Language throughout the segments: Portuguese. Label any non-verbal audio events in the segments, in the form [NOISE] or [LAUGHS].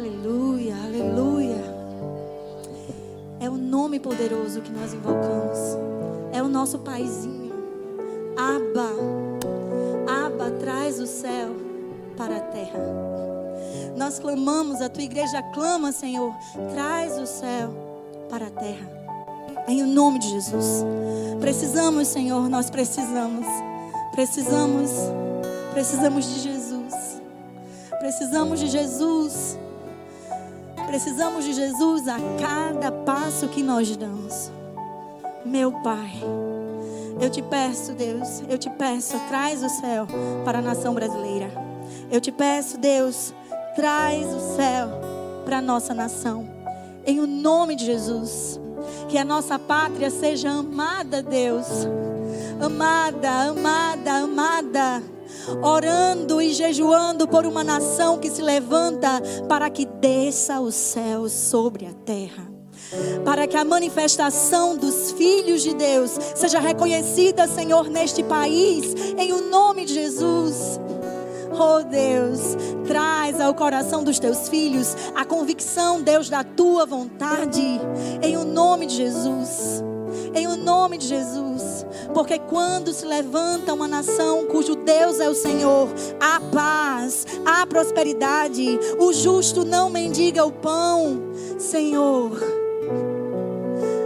Aleluia, aleluia. É o nome poderoso que nós invocamos. É o nosso paizinho. Aba. Aba traz o céu para a terra. Nós clamamos, a tua igreja clama, Senhor, traz o céu para a terra. Em nome de Jesus. Precisamos, Senhor, nós precisamos. Precisamos, precisamos de Jesus. Precisamos de Jesus. Precisamos de Jesus a cada passo que nós damos. Meu Pai, eu te peço, Deus, eu te peço, traz o céu para a nação brasileira. Eu te peço, Deus, traz o céu para a nossa nação. Em o nome de Jesus. Que a nossa pátria seja amada, Deus. Amada, amada, amada orando e jejuando por uma nação que se levanta para que desça o céu sobre a terra. Para que a manifestação dos filhos de Deus seja reconhecida, Senhor, neste país, em o nome de Jesus. Oh Deus, traz ao coração dos teus filhos a convicção, Deus, da tua vontade, em o nome de Jesus. Em o nome de Jesus. Porque quando se levanta uma nação cujo Deus é o Senhor, há paz, há prosperidade. O justo não mendiga o pão. Senhor,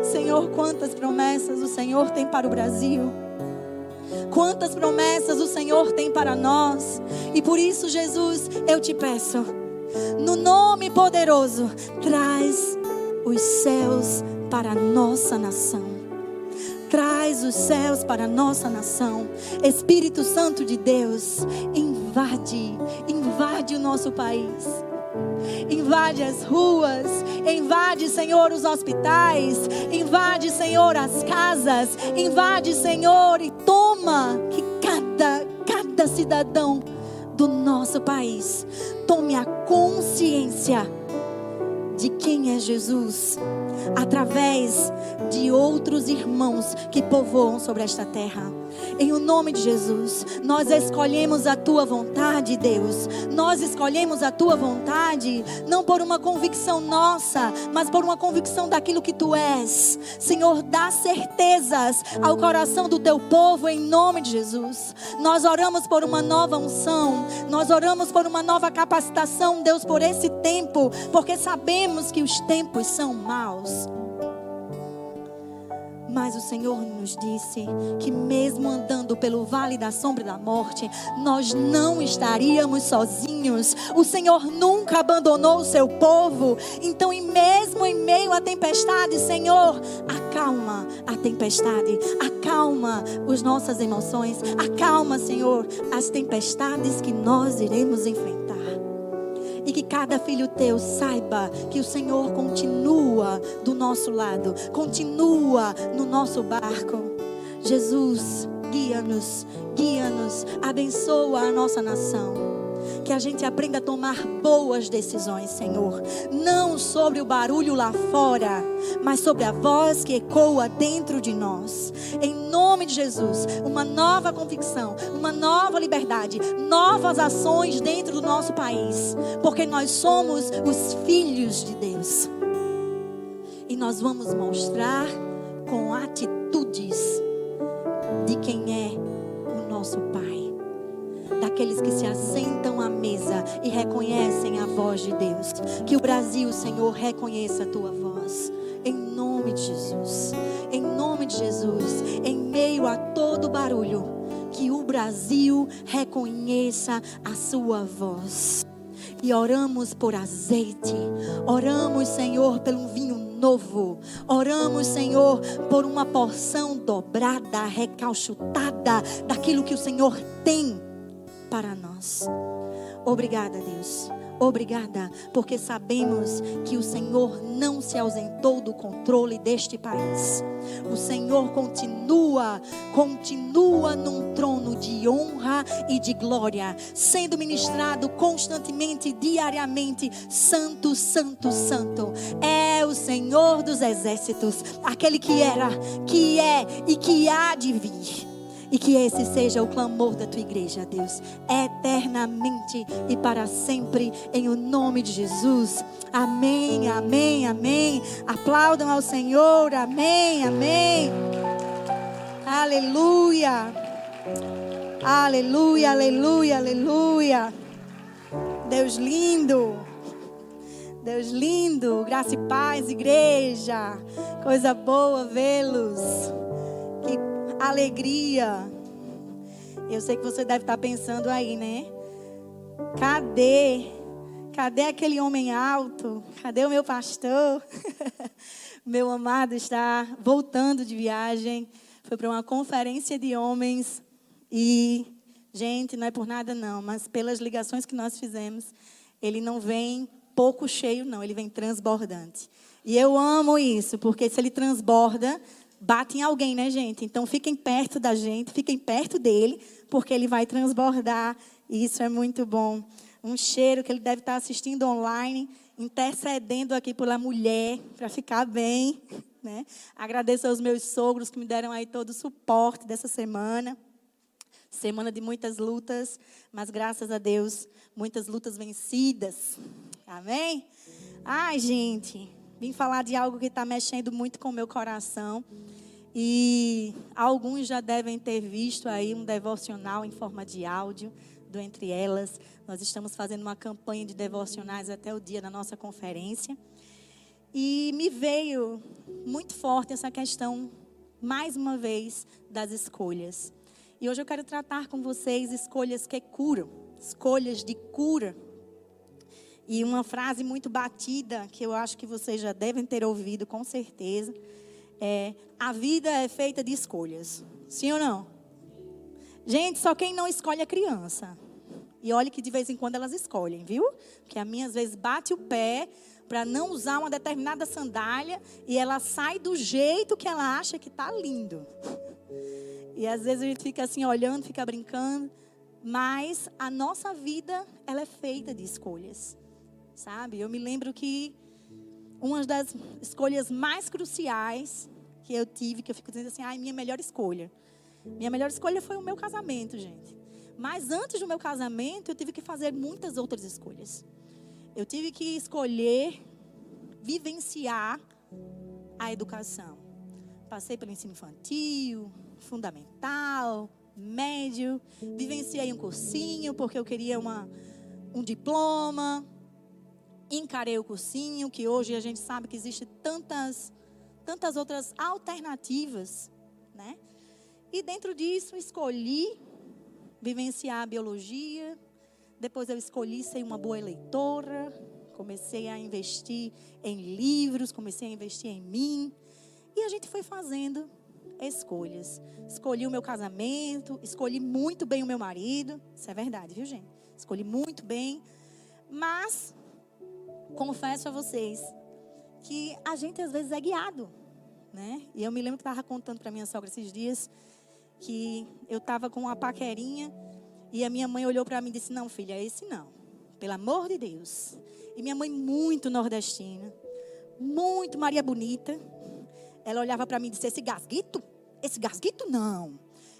Senhor, quantas promessas o Senhor tem para o Brasil. Quantas promessas o Senhor tem para nós. E por isso, Jesus, eu te peço, no nome poderoso, traz os céus para a nossa nação. Traz os céus para a nossa nação. Espírito Santo de Deus, invade, invade o nosso país. Invade as ruas, invade, Senhor, os hospitais, invade, Senhor, as casas, invade, Senhor, e toma que cada, cada cidadão do nosso país tome a consciência de quem é Jesus através de outros irmãos que povoam sobre esta terra. Em o nome de Jesus, nós escolhemos a tua vontade, Deus. Nós escolhemos a tua vontade não por uma convicção nossa, mas por uma convicção daquilo que tu és. Senhor, dá certezas ao coração do teu povo em nome de Jesus. Nós oramos por uma nova unção, nós oramos por uma nova capacitação, Deus, por esse tempo, porque sabemos que os tempos são maus. Mas o Senhor nos disse que, mesmo andando pelo vale da sombra da morte, nós não estaríamos sozinhos. O Senhor nunca abandonou o seu povo. Então, e mesmo em meio à tempestade, Senhor, acalma a tempestade, acalma as nossas emoções, acalma, Senhor, as tempestades que nós iremos enfrentar e que cada filho teu saiba que o Senhor continua do nosso lado, continua no nosso barco. Jesus, guia-nos, guia-nos, abençoa a nossa nação que a gente aprenda a tomar boas decisões, Senhor. Não sobre o barulho lá fora, mas sobre a voz que ecoa dentro de nós. Em nome de Jesus, uma nova convicção, uma nova liberdade, novas ações dentro do nosso país, porque nós somos os filhos de Deus. E nós vamos mostrar com atitudes de quem é o nosso Pai daqueles que se assentam à mesa e reconhecem a voz de Deus. Que o Brasil, Senhor, reconheça a tua voz. Em nome de Jesus. Em nome de Jesus. Em meio a todo barulho, que o Brasil reconheça a sua voz. E oramos por azeite. Oramos, Senhor, pelo vinho novo. Oramos, Senhor, por uma porção dobrada, recalchutada daquilo que o Senhor tem para nós. Obrigada, Deus. Obrigada, porque sabemos que o Senhor não se ausentou do controle deste país. O Senhor continua, continua num trono de honra e de glória, sendo ministrado constantemente, diariamente. Santo, Santo, Santo. É o Senhor dos exércitos, aquele que era, que é e que há de vir. E que esse seja o clamor da tua igreja, Deus, eternamente e para sempre, em o nome de Jesus. Amém, amém, amém. Aplaudam ao Senhor, amém, amém. Aleluia. Aleluia, aleluia, aleluia. Deus lindo. Deus lindo, graça e paz, igreja. Coisa boa vê-los. Que alegria. Eu sei que você deve estar pensando aí, né? Cadê? Cadê aquele homem alto? Cadê o meu pastor? [LAUGHS] meu amado está voltando de viagem. Foi para uma conferência de homens e, gente, não é por nada não, mas pelas ligações que nós fizemos, ele não vem pouco cheio, não, ele vem transbordante. E eu amo isso, porque se ele transborda, bate em alguém, né, gente? Então fiquem perto da gente, fiquem perto dele, porque ele vai transbordar. E isso é muito bom. Um cheiro que ele deve estar assistindo online, intercedendo aqui pela mulher, para ficar bem. Né? Agradeço aos meus sogros que me deram aí todo o suporte dessa semana. Semana de muitas lutas, mas graças a Deus, muitas lutas vencidas. Amém? Ai, gente, vim falar de algo que está mexendo muito com o meu coração. E alguns já devem ter visto aí um devocional em forma de áudio do Entre Elas. Nós estamos fazendo uma campanha de devocionais até o dia da nossa conferência. E me veio muito forte essa questão, mais uma vez, das escolhas. E hoje eu quero tratar com vocês escolhas que curam, escolhas de cura e uma frase muito batida, que eu acho que vocês já devem ter ouvido com certeza, é: a vida é feita de escolhas. Sim ou não? Gente, só quem não escolhe é criança. E olha que de vez em quando elas escolhem, viu? Porque a minha às vezes bate o pé para não usar uma determinada sandália e ela sai do jeito que ela acha que está lindo. E às vezes a gente fica assim olhando, fica brincando, mas a nossa vida ela é feita de escolhas sabe? Eu me lembro que uma das escolhas mais cruciais que eu tive, que eu fico dizendo assim, ai, minha melhor escolha. Minha melhor escolha foi o meu casamento, gente. Mas antes do meu casamento, eu tive que fazer muitas outras escolhas. Eu tive que escolher vivenciar a educação. Passei pelo ensino infantil, fundamental, médio, vivenciei um cursinho porque eu queria uma, um diploma, encarei o cursinho, que hoje a gente sabe que existe tantas, tantas outras alternativas, né? E dentro disso escolhi vivenciar a biologia. Depois eu escolhi ser uma boa leitora. Comecei a investir em livros, comecei a investir em mim. E a gente foi fazendo escolhas. Escolhi o meu casamento, escolhi muito bem o meu marido. Isso é verdade, viu, gente? Escolhi muito bem. Mas confesso a vocês que a gente às vezes é guiado, né? E eu me lembro que estava contando para minha sogra esses dias que eu estava com uma paquerinha e a minha mãe olhou para mim e disse: Não, filha, esse não. Pelo amor de Deus. E minha mãe, muito nordestina, muito Maria Bonita, ela olhava para mim e disse: Esse gasguito? Esse gasguito não.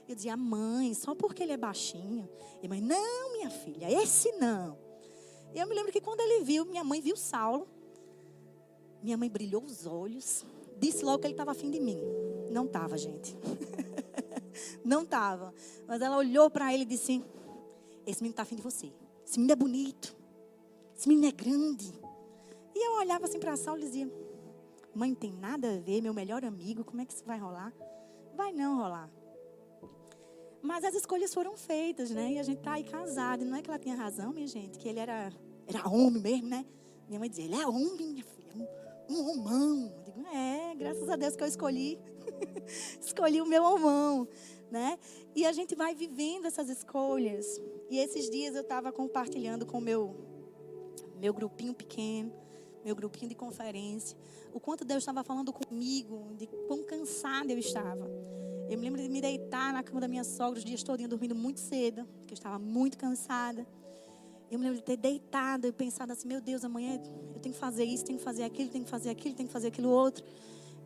Eu dizia: Mãe, só porque ele é baixinho. E mãe: Não, minha filha, esse não. E eu me lembro que quando ele viu, minha mãe viu Saulo. Minha mãe brilhou os olhos. Disse logo que ele estava afim de mim. Não estava, gente. [LAUGHS] Não estava. Mas ela olhou para ele e disse: Esse menino está afim de você. Esse menino é bonito. Esse menino é grande. E eu olhava assim para Saulo e dizia: Mãe, não tem nada a ver, meu melhor amigo. Como é que isso vai rolar? Vai não rolar. Mas as escolhas foram feitas, né? E a gente está aí casado. E não é que ela tinha razão, minha gente, que ele era, era homem mesmo, né? Minha mãe dizia, ele é homem, minha filha, um, um homão. Eu digo, é, graças a Deus que eu escolhi. [LAUGHS] escolhi o meu homão, né? E a gente vai vivendo essas escolhas. E esses dias eu estava compartilhando com meu, meu grupinho pequeno, meu grupinho de conferência, o quanto Deus estava falando comigo, de quão cansada eu estava. Eu me lembro de me deitar na cama da minha sogra os dias todos dormindo muito cedo, porque eu estava muito cansada. Eu me lembro de ter deitado e pensado assim, meu Deus, amanhã eu tenho que fazer isso, tenho que fazer aquilo, tenho que fazer aquilo, tenho que fazer aquilo outro.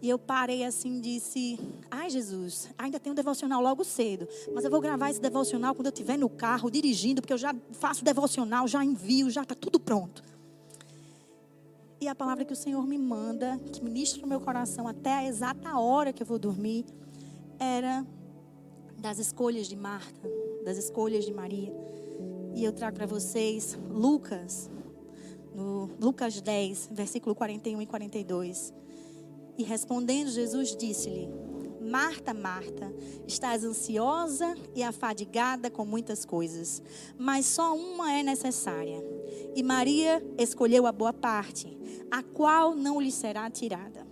E eu parei assim e disse: Ai, Jesus, ainda tem um devocional logo cedo. Mas eu vou gravar esse devocional quando eu estiver no carro, dirigindo, porque eu já faço devocional, já envio, já está tudo pronto. E a palavra que o Senhor me manda, que ministra no meu coração até a exata hora que eu vou dormir, era das escolhas de Marta, das escolhas de Maria. E eu trago para vocês Lucas, no Lucas 10, versículo 41 e 42. E respondendo, Jesus disse-lhe: Marta, Marta, estás ansiosa e afadigada com muitas coisas, mas só uma é necessária. E Maria escolheu a boa parte, a qual não lhe será tirada.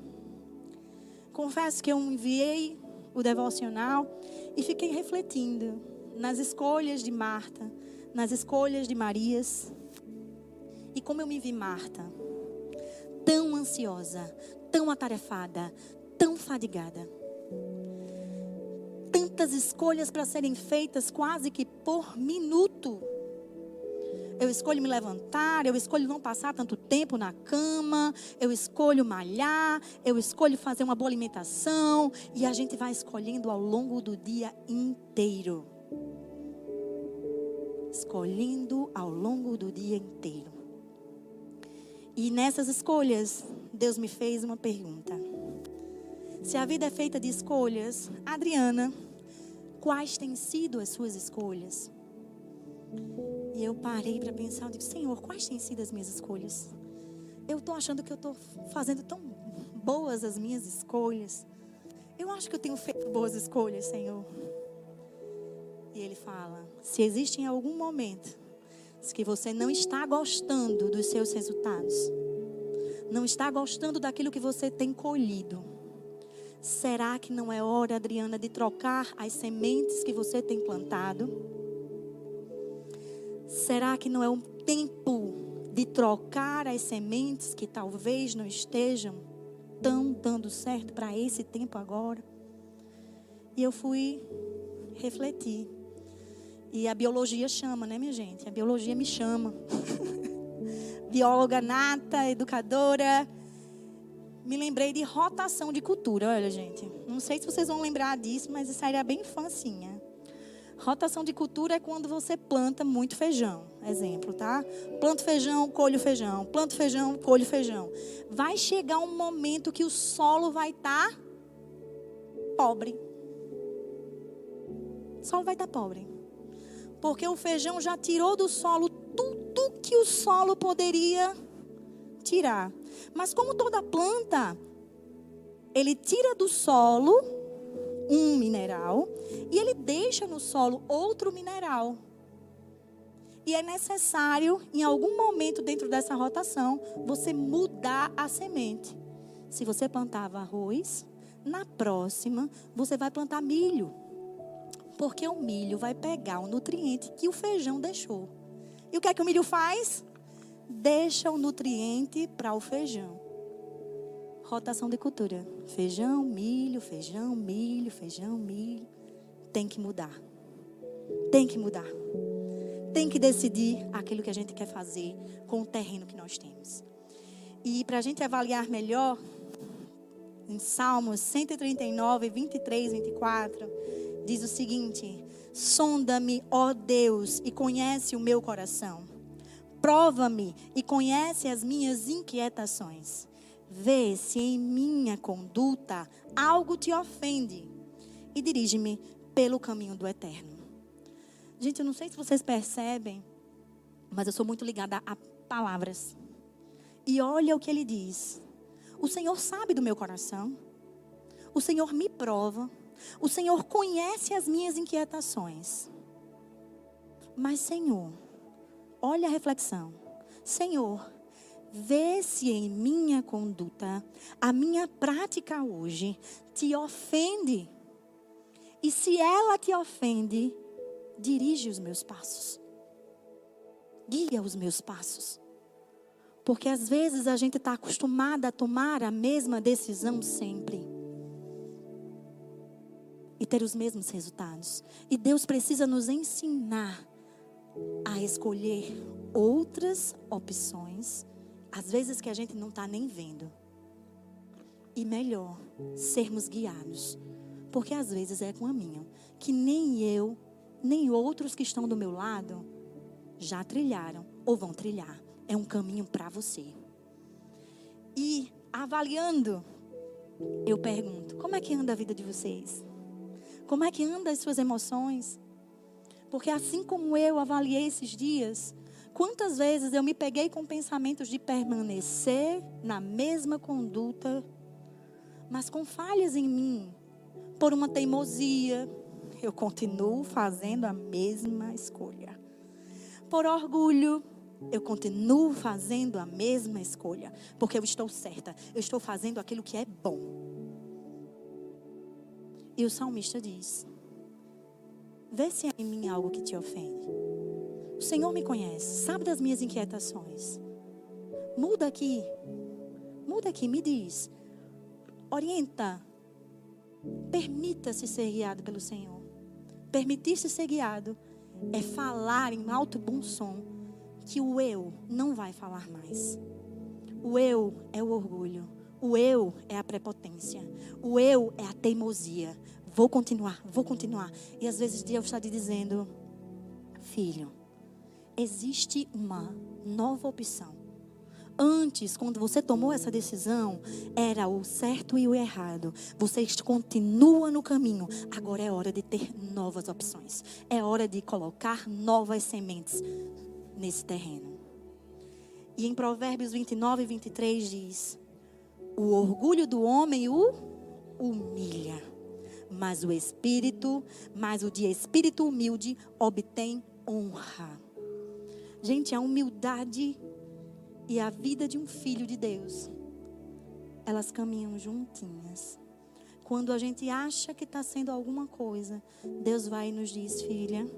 Confesso que eu enviei o devocional e fiquei refletindo nas escolhas de Marta, nas escolhas de Marias. E como eu me vi Marta, tão ansiosa, tão atarefada, tão fadigada. Tantas escolhas para serem feitas quase que por minuto. Eu escolho me levantar, eu escolho não passar tanto tempo na cama, eu escolho malhar, eu escolho fazer uma boa alimentação, e a gente vai escolhendo ao longo do dia inteiro. Escolhendo ao longo do dia inteiro. E nessas escolhas, Deus me fez uma pergunta. Se a vida é feita de escolhas, Adriana, quais têm sido as suas escolhas? E eu parei para pensar, eu digo, Senhor, quais têm sido as minhas escolhas? Eu estou achando que eu estou fazendo tão boas as minhas escolhas. Eu acho que eu tenho feito boas escolhas, Senhor. E ele fala: se existe em algum momento que você não está gostando dos seus resultados, não está gostando daquilo que você tem colhido, será que não é hora, Adriana, de trocar as sementes que você tem plantado? Será que não é um tempo de trocar as sementes que talvez não estejam tão dando certo para esse tempo agora? E eu fui refletir. E a biologia chama, né, minha gente? A biologia me chama. [LAUGHS] Bióloga nata, educadora. Me lembrei de rotação de cultura. Olha, gente. Não sei se vocês vão lembrar disso, mas isso aí era bem infancinha. Rotação de cultura é quando você planta muito feijão. Exemplo, tá? Planto feijão, colho feijão. Planto feijão, colho feijão. Vai chegar um momento que o solo vai estar tá pobre. O solo vai estar tá pobre. Porque o feijão já tirou do solo tudo que o solo poderia tirar. Mas como toda planta, ele tira do solo um mineral e ele deixa no solo outro mineral. E é necessário, em algum momento dentro dessa rotação, você mudar a semente. Se você plantava arroz, na próxima você vai plantar milho. Porque o milho vai pegar o nutriente que o feijão deixou. E o que é que o milho faz? Deixa o nutriente para o feijão. Rotação de cultura. Feijão, milho, feijão, milho, feijão, milho. Tem que mudar. Tem que mudar. Tem que decidir aquilo que a gente quer fazer com o terreno que nós temos. E para a gente avaliar melhor, em Salmos 139, 23, 24 diz o seguinte: Sonda-me, ó Deus, e conhece o meu coração. Prova-me e conhece as minhas inquietações. Vê se em minha conduta algo te ofende e dirige-me pelo caminho do eterno. Gente, eu não sei se vocês percebem, mas eu sou muito ligada a palavras. E olha o que ele diz. O Senhor sabe do meu coração. O Senhor me prova. O Senhor conhece as minhas inquietações. Mas, Senhor, olha a reflexão. Senhor, vê se em minha conduta, a minha prática hoje te ofende. E se ela te ofende, dirige os meus passos. Guia os meus passos. Porque às vezes a gente está acostumada a tomar a mesma decisão sempre e ter os mesmos resultados. E Deus precisa nos ensinar a escolher outras opções, às vezes que a gente não está nem vendo. e melhor sermos guiados. Porque às vezes é com a minha, que nem eu, nem outros que estão do meu lado já trilharam ou vão trilhar. É um caminho para você. E avaliando, eu pergunto: como é que anda a vida de vocês? Como é que anda as suas emoções? Porque assim como eu avaliei esses dias, quantas vezes eu me peguei com pensamentos de permanecer na mesma conduta, mas com falhas em mim, por uma teimosia, eu continuo fazendo a mesma escolha. Por orgulho, eu continuo fazendo a mesma escolha, porque eu estou certa, eu estou fazendo aquilo que é bom. E o salmista diz: Vê se há em mim algo que te ofende. O Senhor me conhece, sabe das minhas inquietações. Muda aqui, muda aqui, me diz, orienta, permita-se ser guiado pelo Senhor. Permitir-se ser guiado é falar em alto bom som que o eu não vai falar mais. O eu é o orgulho. O eu é a prepotência. O eu é a teimosia. Vou continuar, vou continuar. E às vezes Deus está te dizendo, filho, existe uma nova opção. Antes, quando você tomou essa decisão, era o certo e o errado. Você continua no caminho. Agora é hora de ter novas opções. É hora de colocar novas sementes nesse terreno. E em Provérbios 29 e 23 diz: O orgulho do homem o humilha, mas o espírito, mas o de espírito humilde obtém honra. Gente, a humildade e a vida de um filho de Deus, elas caminham juntinhas. Quando a gente acha que está sendo alguma coisa, Deus vai e nos diz, filha,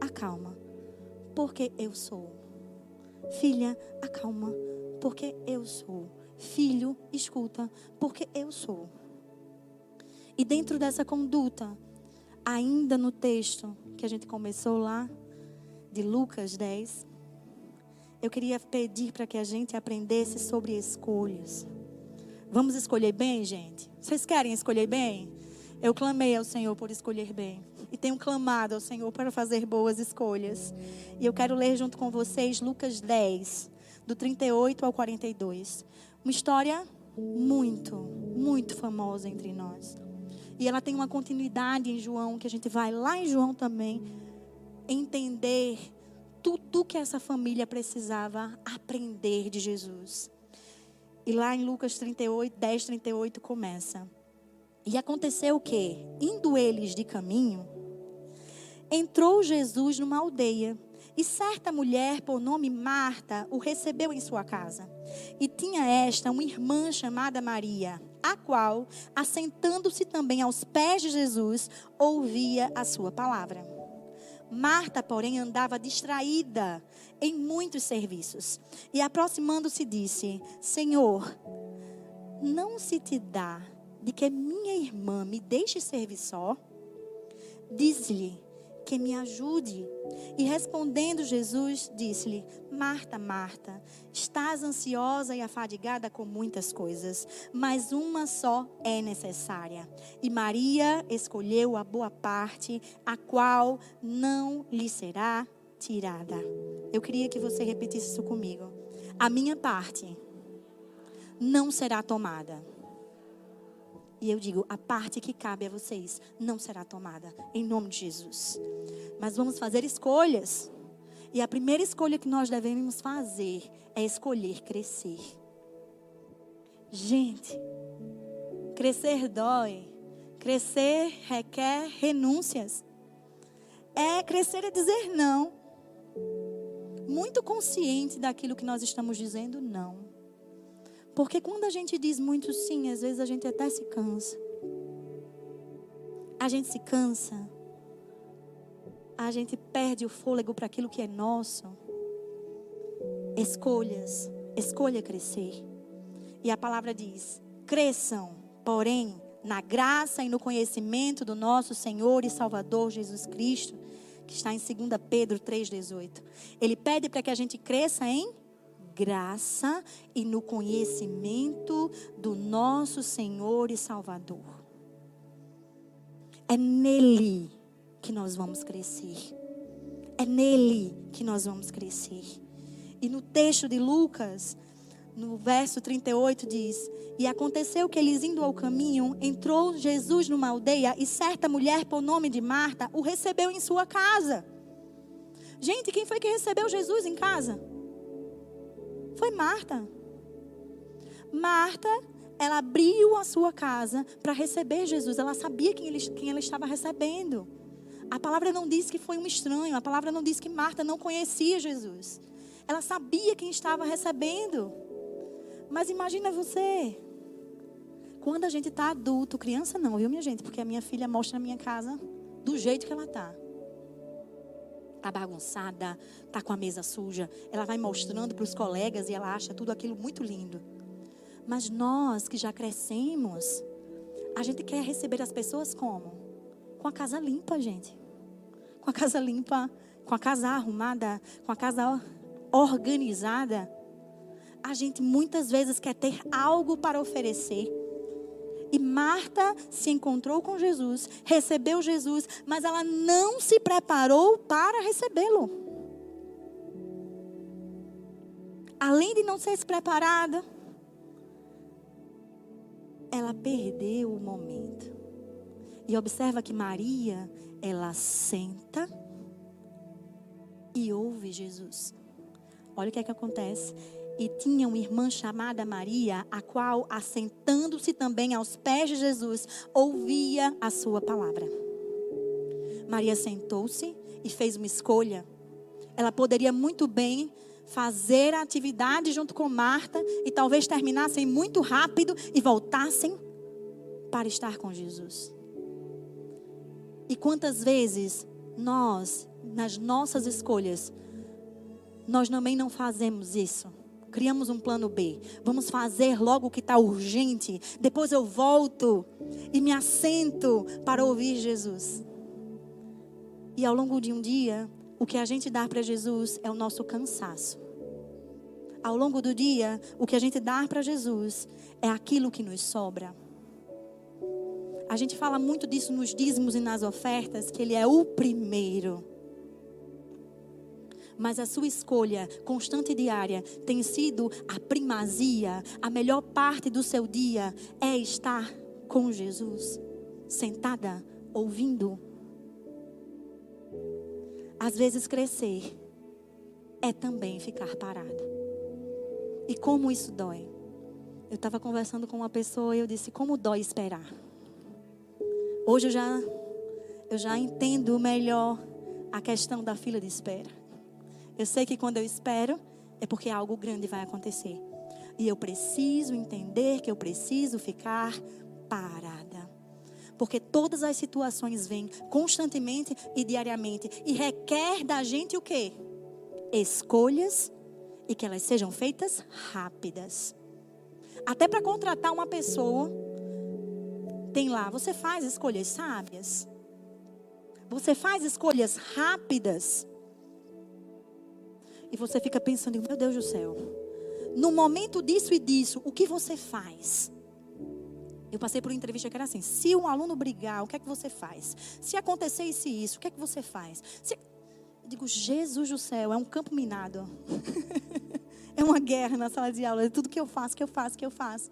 acalma porque eu sou. Filha, acalma, porque eu sou. Filho, escuta, porque eu sou. E dentro dessa conduta, ainda no texto que a gente começou lá, de Lucas 10, eu queria pedir para que a gente aprendesse sobre escolhas. Vamos escolher bem, gente? Vocês querem escolher bem? Eu clamei ao Senhor por escolher bem e tenho clamado ao Senhor para fazer boas escolhas. E eu quero ler junto com vocês Lucas 10, do 38 ao 42. Uma história muito, muito famosa entre nós. E ela tem uma continuidade em João, que a gente vai lá em João também entender tudo que essa família precisava aprender de Jesus. E lá em Lucas 38, 10, 38 começa. E aconteceu o que? Indo eles de caminho, entrou Jesus numa aldeia. E certa mulher, por nome Marta, o recebeu em sua casa. E tinha esta uma irmã chamada Maria, a qual, assentando-se também aos pés de Jesus, ouvia a sua palavra. Marta, porém, andava distraída em muitos serviços. E aproximando-se, disse: Senhor, não se te dá de que minha irmã me deixe servir só? Diz-lhe que me ajude. E respondendo Jesus, disse-lhe: Marta, Marta, estás ansiosa e afadigada com muitas coisas, mas uma só é necessária. E Maria escolheu a boa parte, a qual não lhe será tirada. Eu queria que você repetisse isso comigo. A minha parte não será tomada. E eu digo, a parte que cabe a vocês não será tomada, em nome de Jesus. Mas vamos fazer escolhas. E a primeira escolha que nós devemos fazer é escolher crescer. Gente, crescer dói. Crescer requer renúncias. É crescer é dizer não. Muito consciente daquilo que nós estamos dizendo, não. Porque quando a gente diz muito sim, às vezes a gente até se cansa. A gente se cansa. A gente perde o fôlego para aquilo que é nosso. Escolhas. Escolha crescer. E a palavra diz: cresçam, porém, na graça e no conhecimento do nosso Senhor e Salvador Jesus Cristo, que está em 2 Pedro 3,18. Ele pede para que a gente cresça em graça e no conhecimento do nosso Senhor e Salvador. É nele que nós vamos crescer. É nele que nós vamos crescer. E no texto de Lucas, no verso 38 diz: E aconteceu que eles indo ao caminho, entrou Jesus numa aldeia e certa mulher por nome de Marta o recebeu em sua casa. Gente, quem foi que recebeu Jesus em casa? Foi Marta. Marta, ela abriu a sua casa para receber Jesus. Ela sabia quem, ele, quem ela estava recebendo. A palavra não diz que foi um estranho. A palavra não diz que Marta não conhecia Jesus. Ela sabia quem estava recebendo. Mas imagina você. Quando a gente está adulto, criança não, viu, minha gente? Porque a minha filha mostra a minha casa do jeito que ela está. Está bagunçada, está com a mesa suja. Ela vai mostrando para os colegas e ela acha tudo aquilo muito lindo. Mas nós que já crescemos, a gente quer receber as pessoas como? Com a casa limpa, gente. Com a casa limpa, com a casa arrumada, com a casa organizada a gente muitas vezes quer ter algo para oferecer. E Marta se encontrou com Jesus, recebeu Jesus, mas ela não se preparou para recebê-lo. Além de não ser preparada, ela perdeu o momento. E observa que Maria, ela senta e ouve Jesus. Olha o que é que acontece e tinha uma irmã chamada Maria, a qual, assentando-se também aos pés de Jesus, ouvia a sua palavra. Maria sentou-se e fez uma escolha. Ela poderia muito bem fazer a atividade junto com Marta e talvez terminassem muito rápido e voltassem para estar com Jesus. E quantas vezes nós, nas nossas escolhas, nós também não fazemos isso? Criamos um plano B. Vamos fazer logo o que está urgente. Depois eu volto e me assento para ouvir Jesus. E ao longo de um dia, o que a gente dá para Jesus é o nosso cansaço. Ao longo do dia, o que a gente dá para Jesus é aquilo que nos sobra. A gente fala muito disso nos dízimos e nas ofertas, que Ele é o primeiro mas a sua escolha constante e diária tem sido a primazia, a melhor parte do seu dia é estar com Jesus, sentada, ouvindo. Às vezes crescer é também ficar parado. E como isso dói? Eu estava conversando com uma pessoa e eu disse: como dói esperar? Hoje eu já, eu já entendo melhor a questão da fila de espera. Eu sei que quando eu espero, é porque algo grande vai acontecer. E eu preciso entender que eu preciso ficar parada. Porque todas as situações vêm constantemente e diariamente e requer da gente o quê? Escolhas e que elas sejam feitas rápidas. Até para contratar uma pessoa, tem lá, você faz escolhas sábias. Você faz escolhas rápidas. E você fica pensando, meu Deus do céu. No momento disso e disso, o que você faz? Eu passei por uma entrevista que era assim: se um aluno brigar, o que é que você faz? Se acontecesse isso, o que é que você faz? Se... Eu digo, Jesus do céu, é um campo minado. [LAUGHS] é uma guerra na sala de aula. É tudo que eu faço, que eu faço, que eu faço.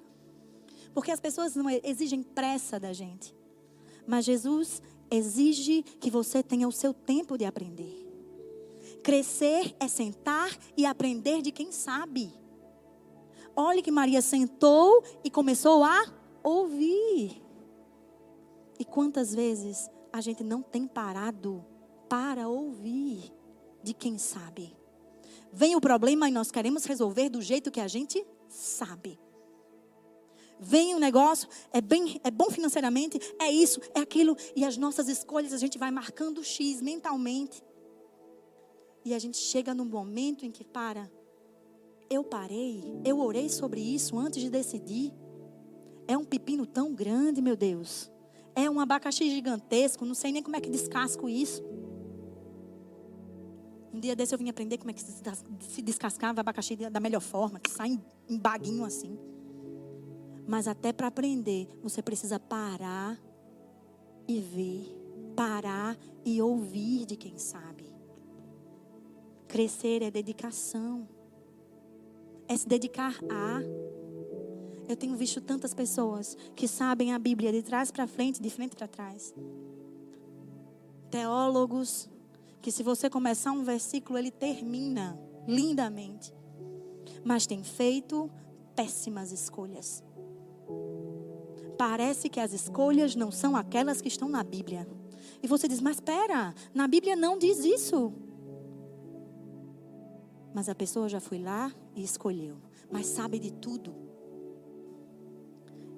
Porque as pessoas não exigem pressa da gente. Mas Jesus exige que você tenha o seu tempo de aprender. Crescer é sentar e aprender de quem sabe. Olhe que Maria sentou e começou a ouvir. E quantas vezes a gente não tem parado para ouvir de quem sabe? Vem o problema e nós queremos resolver do jeito que a gente sabe. Vem o um negócio, é, bem, é bom financeiramente, é isso, é aquilo, e as nossas escolhas a gente vai marcando X mentalmente. E a gente chega num momento em que para. Eu parei, eu orei sobre isso antes de decidir. É um pepino tão grande, meu Deus. É um abacaxi gigantesco, não sei nem como é que descasco isso. Um dia desse eu vim aprender como é que se descascava abacaxi da melhor forma, que sai em baguinho assim. Mas até para aprender, você precisa parar e ver, parar e ouvir de quem sabe. Crescer é dedicação. É se dedicar a. Eu tenho visto tantas pessoas que sabem a Bíblia de trás para frente, de frente para trás. Teólogos que se você começar um versículo, ele termina lindamente. Mas tem feito péssimas escolhas. Parece que as escolhas não são aquelas que estão na Bíblia. E você diz, mas espera, na Bíblia não diz isso. Mas a pessoa já foi lá e escolheu, mas sabe de tudo.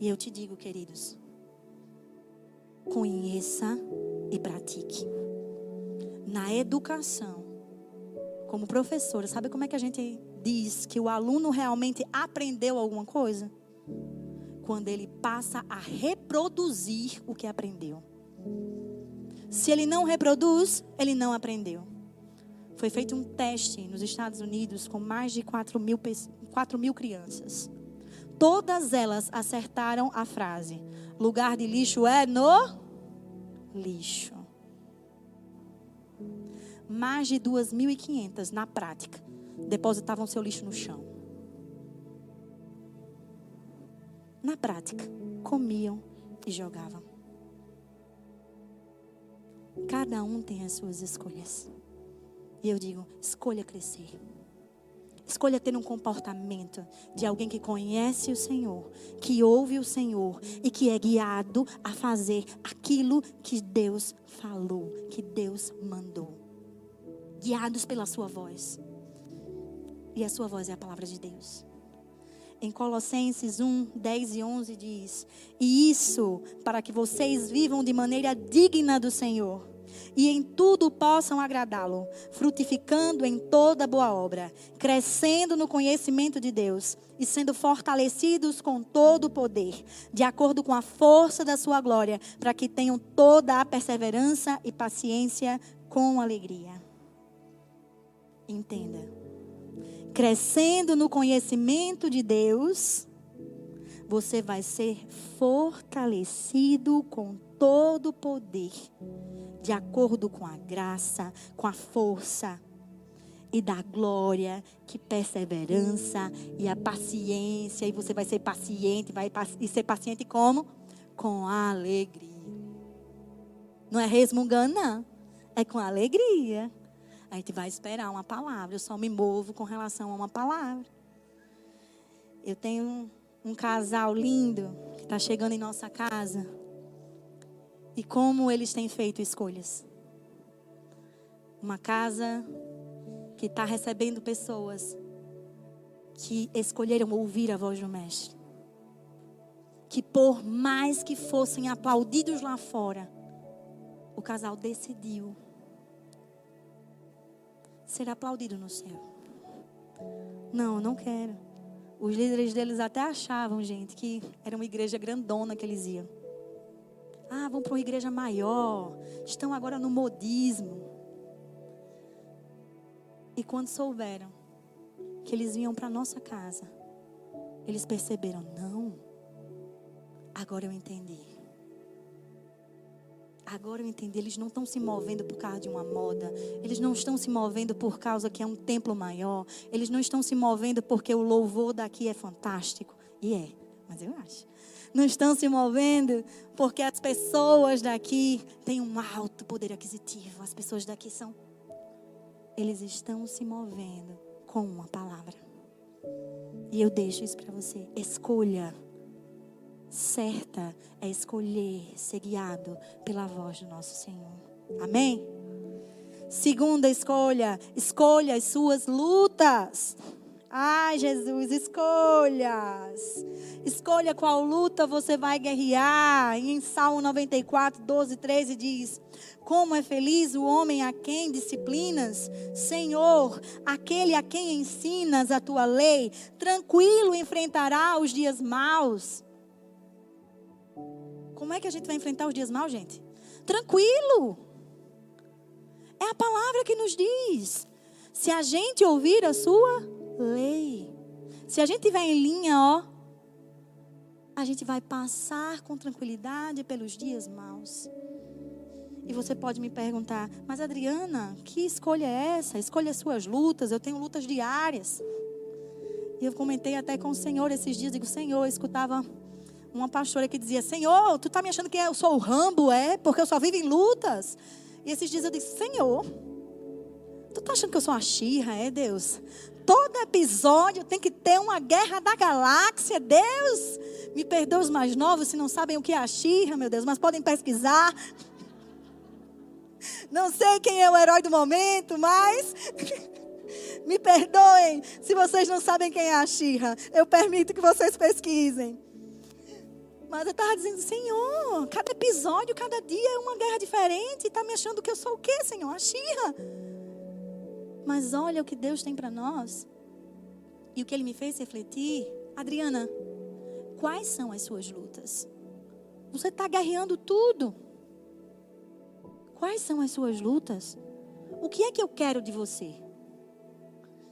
E eu te digo, queridos, conheça e pratique. Na educação, como professora, sabe como é que a gente diz que o aluno realmente aprendeu alguma coisa? quando ele passa a reproduzir o que aprendeu. Se ele não reproduz, ele não aprendeu. Foi feito um teste nos Estados Unidos com mais de 4 mil, 4 mil crianças. Todas elas acertaram a frase: lugar de lixo é no lixo. Mais de 2.500 na prática depositavam seu lixo no chão. na prática, comiam e jogavam. Cada um tem as suas escolhas. E eu digo: escolha crescer. Escolha ter um comportamento de alguém que conhece o Senhor, que ouve o Senhor e que é guiado a fazer aquilo que Deus falou, que Deus mandou. Guiados pela sua voz. E a sua voz é a palavra de Deus em Colossenses 1, 10 e 11 diz: E isso para que vocês vivam de maneira digna do Senhor e em tudo possam agradá-lo, frutificando em toda boa obra, crescendo no conhecimento de Deus e sendo fortalecidos com todo o poder, de acordo com a força da sua glória, para que tenham toda a perseverança e paciência com alegria. Entenda crescendo no conhecimento de Deus, você vai ser fortalecido com todo o poder, de acordo com a graça, com a força e da glória, que perseverança e a paciência, e você vai ser paciente, vai e ser paciente como? Com alegria. Não é resmungando, não. É com alegria. A gente vai esperar uma palavra. Eu só me movo com relação a uma palavra. Eu tenho um, um casal lindo que está chegando em nossa casa. E como eles têm feito escolhas. Uma casa que está recebendo pessoas que escolheram ouvir a voz do Mestre. Que por mais que fossem aplaudidos lá fora, o casal decidiu ser aplaudido no céu. Não, não quero. Os líderes deles até achavam, gente, que era uma igreja grandona que eles iam. Ah, vão para uma igreja maior. Estão agora no modismo. E quando souberam que eles vinham para nossa casa, eles perceberam: não, agora eu entendi. Agora eu entendi, eles não estão se movendo por causa de uma moda, eles não estão se movendo por causa que é um templo maior, eles não estão se movendo porque o louvor daqui é fantástico. E é, mas eu acho. Não estão se movendo porque as pessoas daqui têm um alto poder aquisitivo, as pessoas daqui são. Eles estão se movendo com uma palavra. E eu deixo isso para você. Escolha certa é escolher ser guiado pela voz do nosso Senhor. Amém? Segunda escolha, escolha as suas lutas. Ai, Jesus, escolhas. Escolha qual luta você vai guerrear. E em Salmo 94, 12, 13 diz: Como é feliz o homem a quem disciplinas, Senhor, aquele a quem ensinas a tua lei, tranquilo enfrentará os dias maus. Como é que a gente vai enfrentar os dias maus, gente? Tranquilo. É a palavra que nos diz. Se a gente ouvir a sua lei. Se a gente estiver em linha, ó, a gente vai passar com tranquilidade pelos dias maus. E você pode me perguntar, mas Adriana, que escolha é essa? Escolha as suas lutas, eu tenho lutas diárias. E eu comentei até com o Senhor esses dias, digo, Senhor, eu escutava uma pastora que dizia, Senhor, tu tá me achando que eu sou o Rambo, é? Porque eu só vivo em lutas. E esses dias eu disse, Senhor, tu tá achando que eu sou a Xirra, é Deus? Todo episódio tem que ter uma guerra da galáxia, Deus. Me perdoa os mais novos se não sabem o que é a Xirra, meu Deus, mas podem pesquisar. Não sei quem é o herói do momento, mas [LAUGHS] me perdoem se vocês não sabem quem é a Xirra. Eu permito que vocês pesquisem. Mas eu estava dizendo, Senhor, cada episódio, cada dia é uma guerra diferente. Está me achando que eu sou o quê, Senhor? A Xirra. Mas olha o que Deus tem para nós. E o que Ele me fez refletir. Adriana, quais são as suas lutas? Você está guerreando tudo. Quais são as suas lutas? O que é que eu quero de você?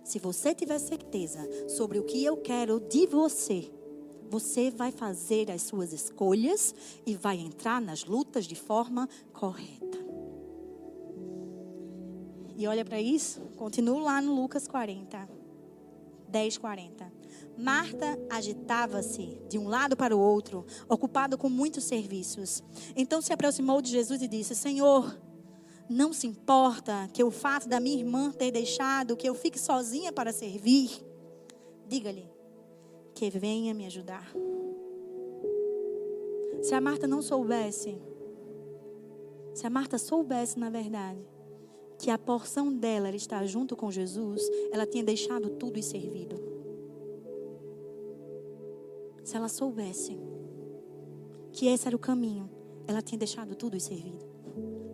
Se você tiver certeza sobre o que eu quero de você, você vai fazer as suas escolhas e vai entrar nas lutas de forma correta. E olha para isso, continuo lá no Lucas 40, 10, 40. Marta agitava-se de um lado para o outro, ocupada com muitos serviços. Então se aproximou de Jesus e disse: Senhor, não se importa que o fato da minha irmã ter deixado que eu fique sozinha para servir. Diga-lhe que venha me ajudar. Se a Marta não soubesse, se a Marta soubesse, na verdade, que a porção dela era estar junto com Jesus, ela tinha deixado tudo e servido se ela soubesse que esse era o caminho, ela tinha deixado tudo e servido.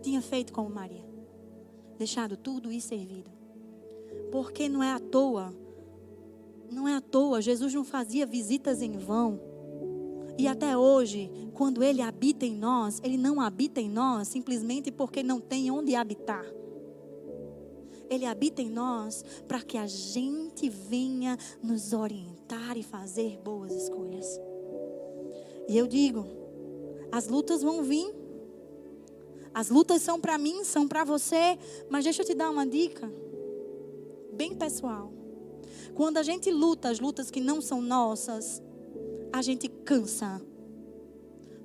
Tinha feito como Maria. Deixado tudo e servido. Porque não é à toa. Não é à toa. Jesus não fazia visitas em vão. E até hoje, quando Ele habita em nós, Ele não habita em nós simplesmente porque não tem onde habitar. Ele habita em nós para que a gente venha nos orientar e fazer boas escolhas. E eu digo, as lutas vão vir. As lutas são para mim, são para você, mas deixa eu te dar uma dica bem pessoal. Quando a gente luta as lutas que não são nossas, a gente cansa.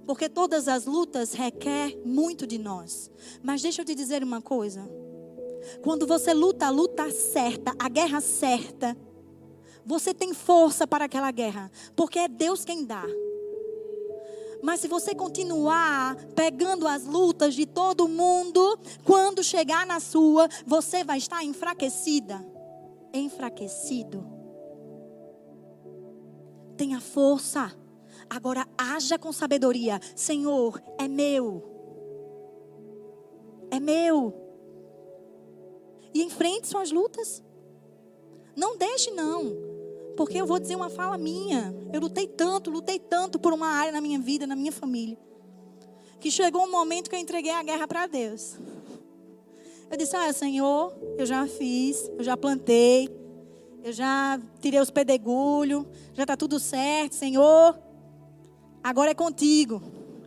Porque todas as lutas requer muito de nós. Mas deixa eu te dizer uma coisa. Quando você luta a luta certa, a guerra certa, você tem força para aquela guerra, porque é Deus quem dá. Mas se você continuar pegando as lutas de todo mundo, quando chegar na sua, você vai estar enfraquecida, enfraquecido. Tenha força. Agora haja com sabedoria. Senhor, é meu. É meu e enfrente suas lutas. Não deixe, não. Porque eu vou dizer uma fala minha. Eu lutei tanto, lutei tanto por uma área na minha vida, na minha família. Que chegou um momento que eu entreguei a guerra para Deus. Eu disse: Ah, Senhor, eu já fiz, eu já plantei, eu já tirei os pedregulhos, já está tudo certo, Senhor. Agora é contigo.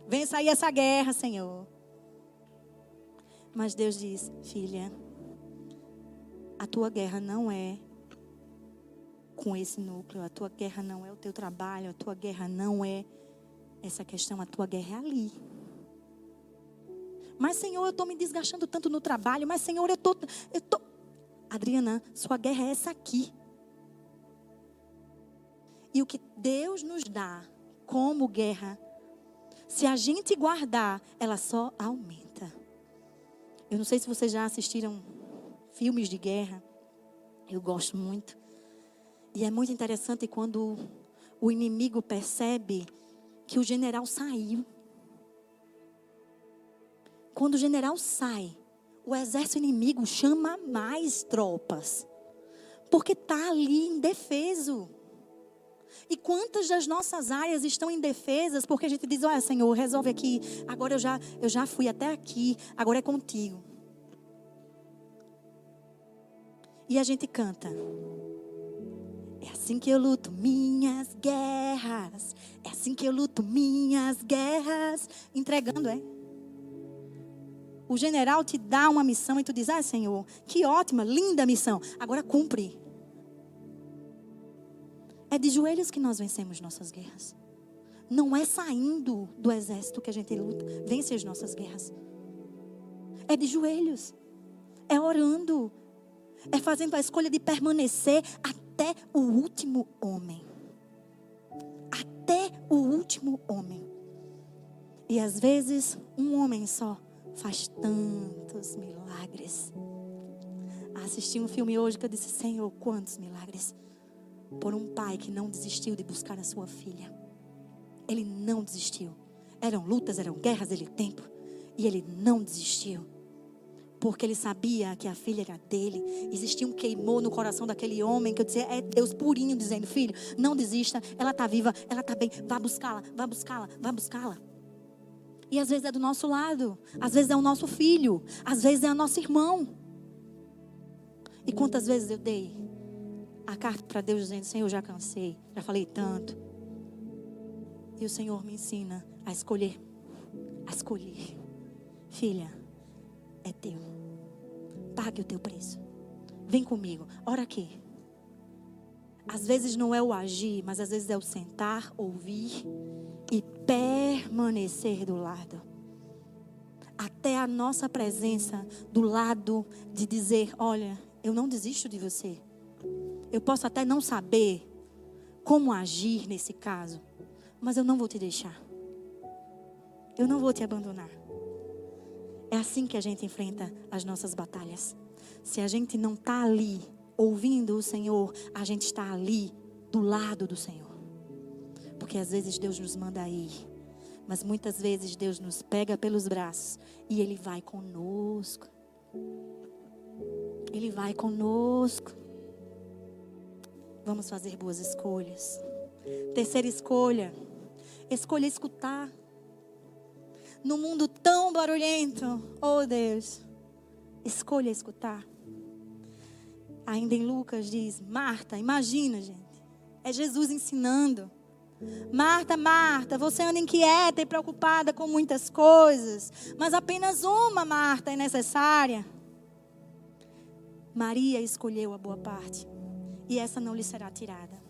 Vem sair essa guerra, Senhor. Mas Deus diz: Filha, a tua guerra não é com esse núcleo, a tua guerra não é o teu trabalho, a tua guerra não é essa questão, a tua guerra é ali. Mas, Senhor, eu estou me desgastando tanto no trabalho, mas, Senhor, eu estou. Eu tô... Adriana, sua guerra é essa aqui. E o que Deus nos dá como guerra, se a gente guardar, ela só aumenta. Eu não sei se vocês já assistiram filmes de guerra. Eu gosto muito. E é muito interessante quando o inimigo percebe que o general saiu. Quando o general sai, o exército inimigo chama mais tropas. Porque está ali indefeso. E quantas das nossas áreas estão indefesas porque a gente diz: Olha, Senhor, resolve aqui. Agora eu já, eu já fui até aqui, agora é contigo. E a gente canta. É assim que eu luto minhas guerras. É assim que eu luto minhas guerras. Entregando, é? O general te dá uma missão e tu diz: Ah, Senhor, que ótima, linda missão. Agora cumpre. É de joelhos que nós vencemos nossas guerras. Não é saindo do exército que a gente luta, vence as nossas guerras. É de joelhos. É orando. É fazendo a escolha de permanecer até o último homem. Até o último homem. E às vezes, um homem só faz tantos milagres. Assisti um filme hoje que eu disse: Senhor, quantos milagres por um pai que não desistiu de buscar a sua filha. Ele não desistiu. Eram lutas, eram guerras, ele tempo. E ele não desistiu. Porque ele sabia que a filha era dele. Existia um queimou no coração daquele homem que eu dizia, é Deus purinho dizendo: Filho, não desista, ela está viva, ela está bem, vá buscá-la, vá buscá-la, vá buscá-la. E às vezes é do nosso lado, às vezes é o nosso filho, às vezes é o nosso irmão. E quantas vezes eu dei a carta para Deus dizendo: Senhor, já cansei, já falei tanto. E o Senhor me ensina a escolher, a escolher. Filha, é teu. Pague o teu preço. Vem comigo, ora aqui. Às vezes não é o agir, mas às vezes é o sentar, ouvir e permanecer do lado. Até a nossa presença do lado de dizer: Olha, eu não desisto de você. Eu posso até não saber como agir nesse caso, mas eu não vou te deixar. Eu não vou te abandonar. É assim que a gente enfrenta as nossas batalhas. Se a gente não está ali ouvindo o Senhor, a gente está ali do lado do Senhor. Porque às vezes Deus nos manda ir, mas muitas vezes Deus nos pega pelos braços e Ele vai conosco. Ele vai conosco. Vamos fazer boas escolhas. Terceira escolha, escolha escutar. No mundo tão barulhento, oh Deus, escolha escutar. Ainda em Lucas diz: Marta, imagina, gente, é Jesus ensinando. Marta, Marta, você anda inquieta e preocupada com muitas coisas, mas apenas uma, Marta, é necessária. Maria escolheu a boa parte e essa não lhe será tirada.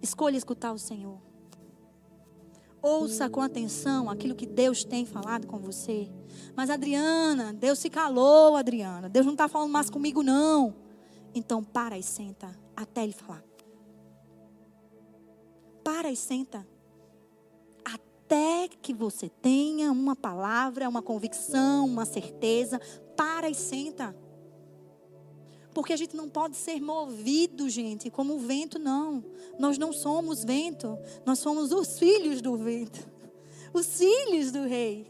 Escolha escutar o Senhor. Ouça com atenção aquilo que Deus tem falado com você. Mas, Adriana, Deus se calou, Adriana. Deus não está falando mais comigo, não. Então, para e senta até Ele falar. Para e senta. Até que você tenha uma palavra, uma convicção, uma certeza. Para e senta. Porque a gente não pode ser movido, gente, como o vento, não. Nós não somos vento, nós somos os filhos do vento. Os filhos do rei.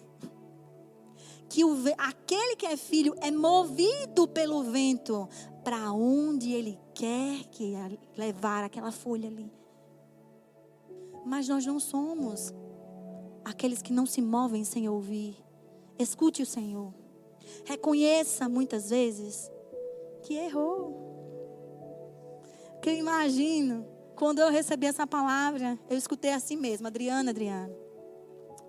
Que o, aquele que é filho é movido pelo vento para onde ele quer que levar aquela folha ali. Mas nós não somos aqueles que não se movem sem ouvir. Escute o Senhor. Reconheça muitas vezes que errou. Que eu imagino, quando eu recebi essa palavra, eu escutei assim mesmo, Adriana, Adriana,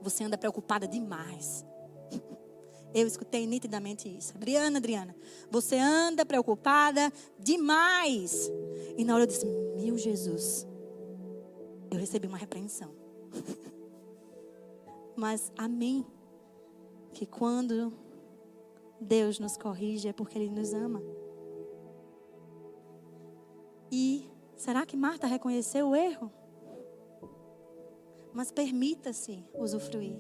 você anda preocupada demais. [LAUGHS] Eu escutei nitidamente isso. Adriana, Adriana, você anda preocupada demais. E na hora eu disse: Meu Jesus, eu recebi uma repreensão. [LAUGHS] Mas amém. Que quando Deus nos corrige é porque Ele nos ama. E será que Marta reconheceu o erro? Mas permita-se usufruir.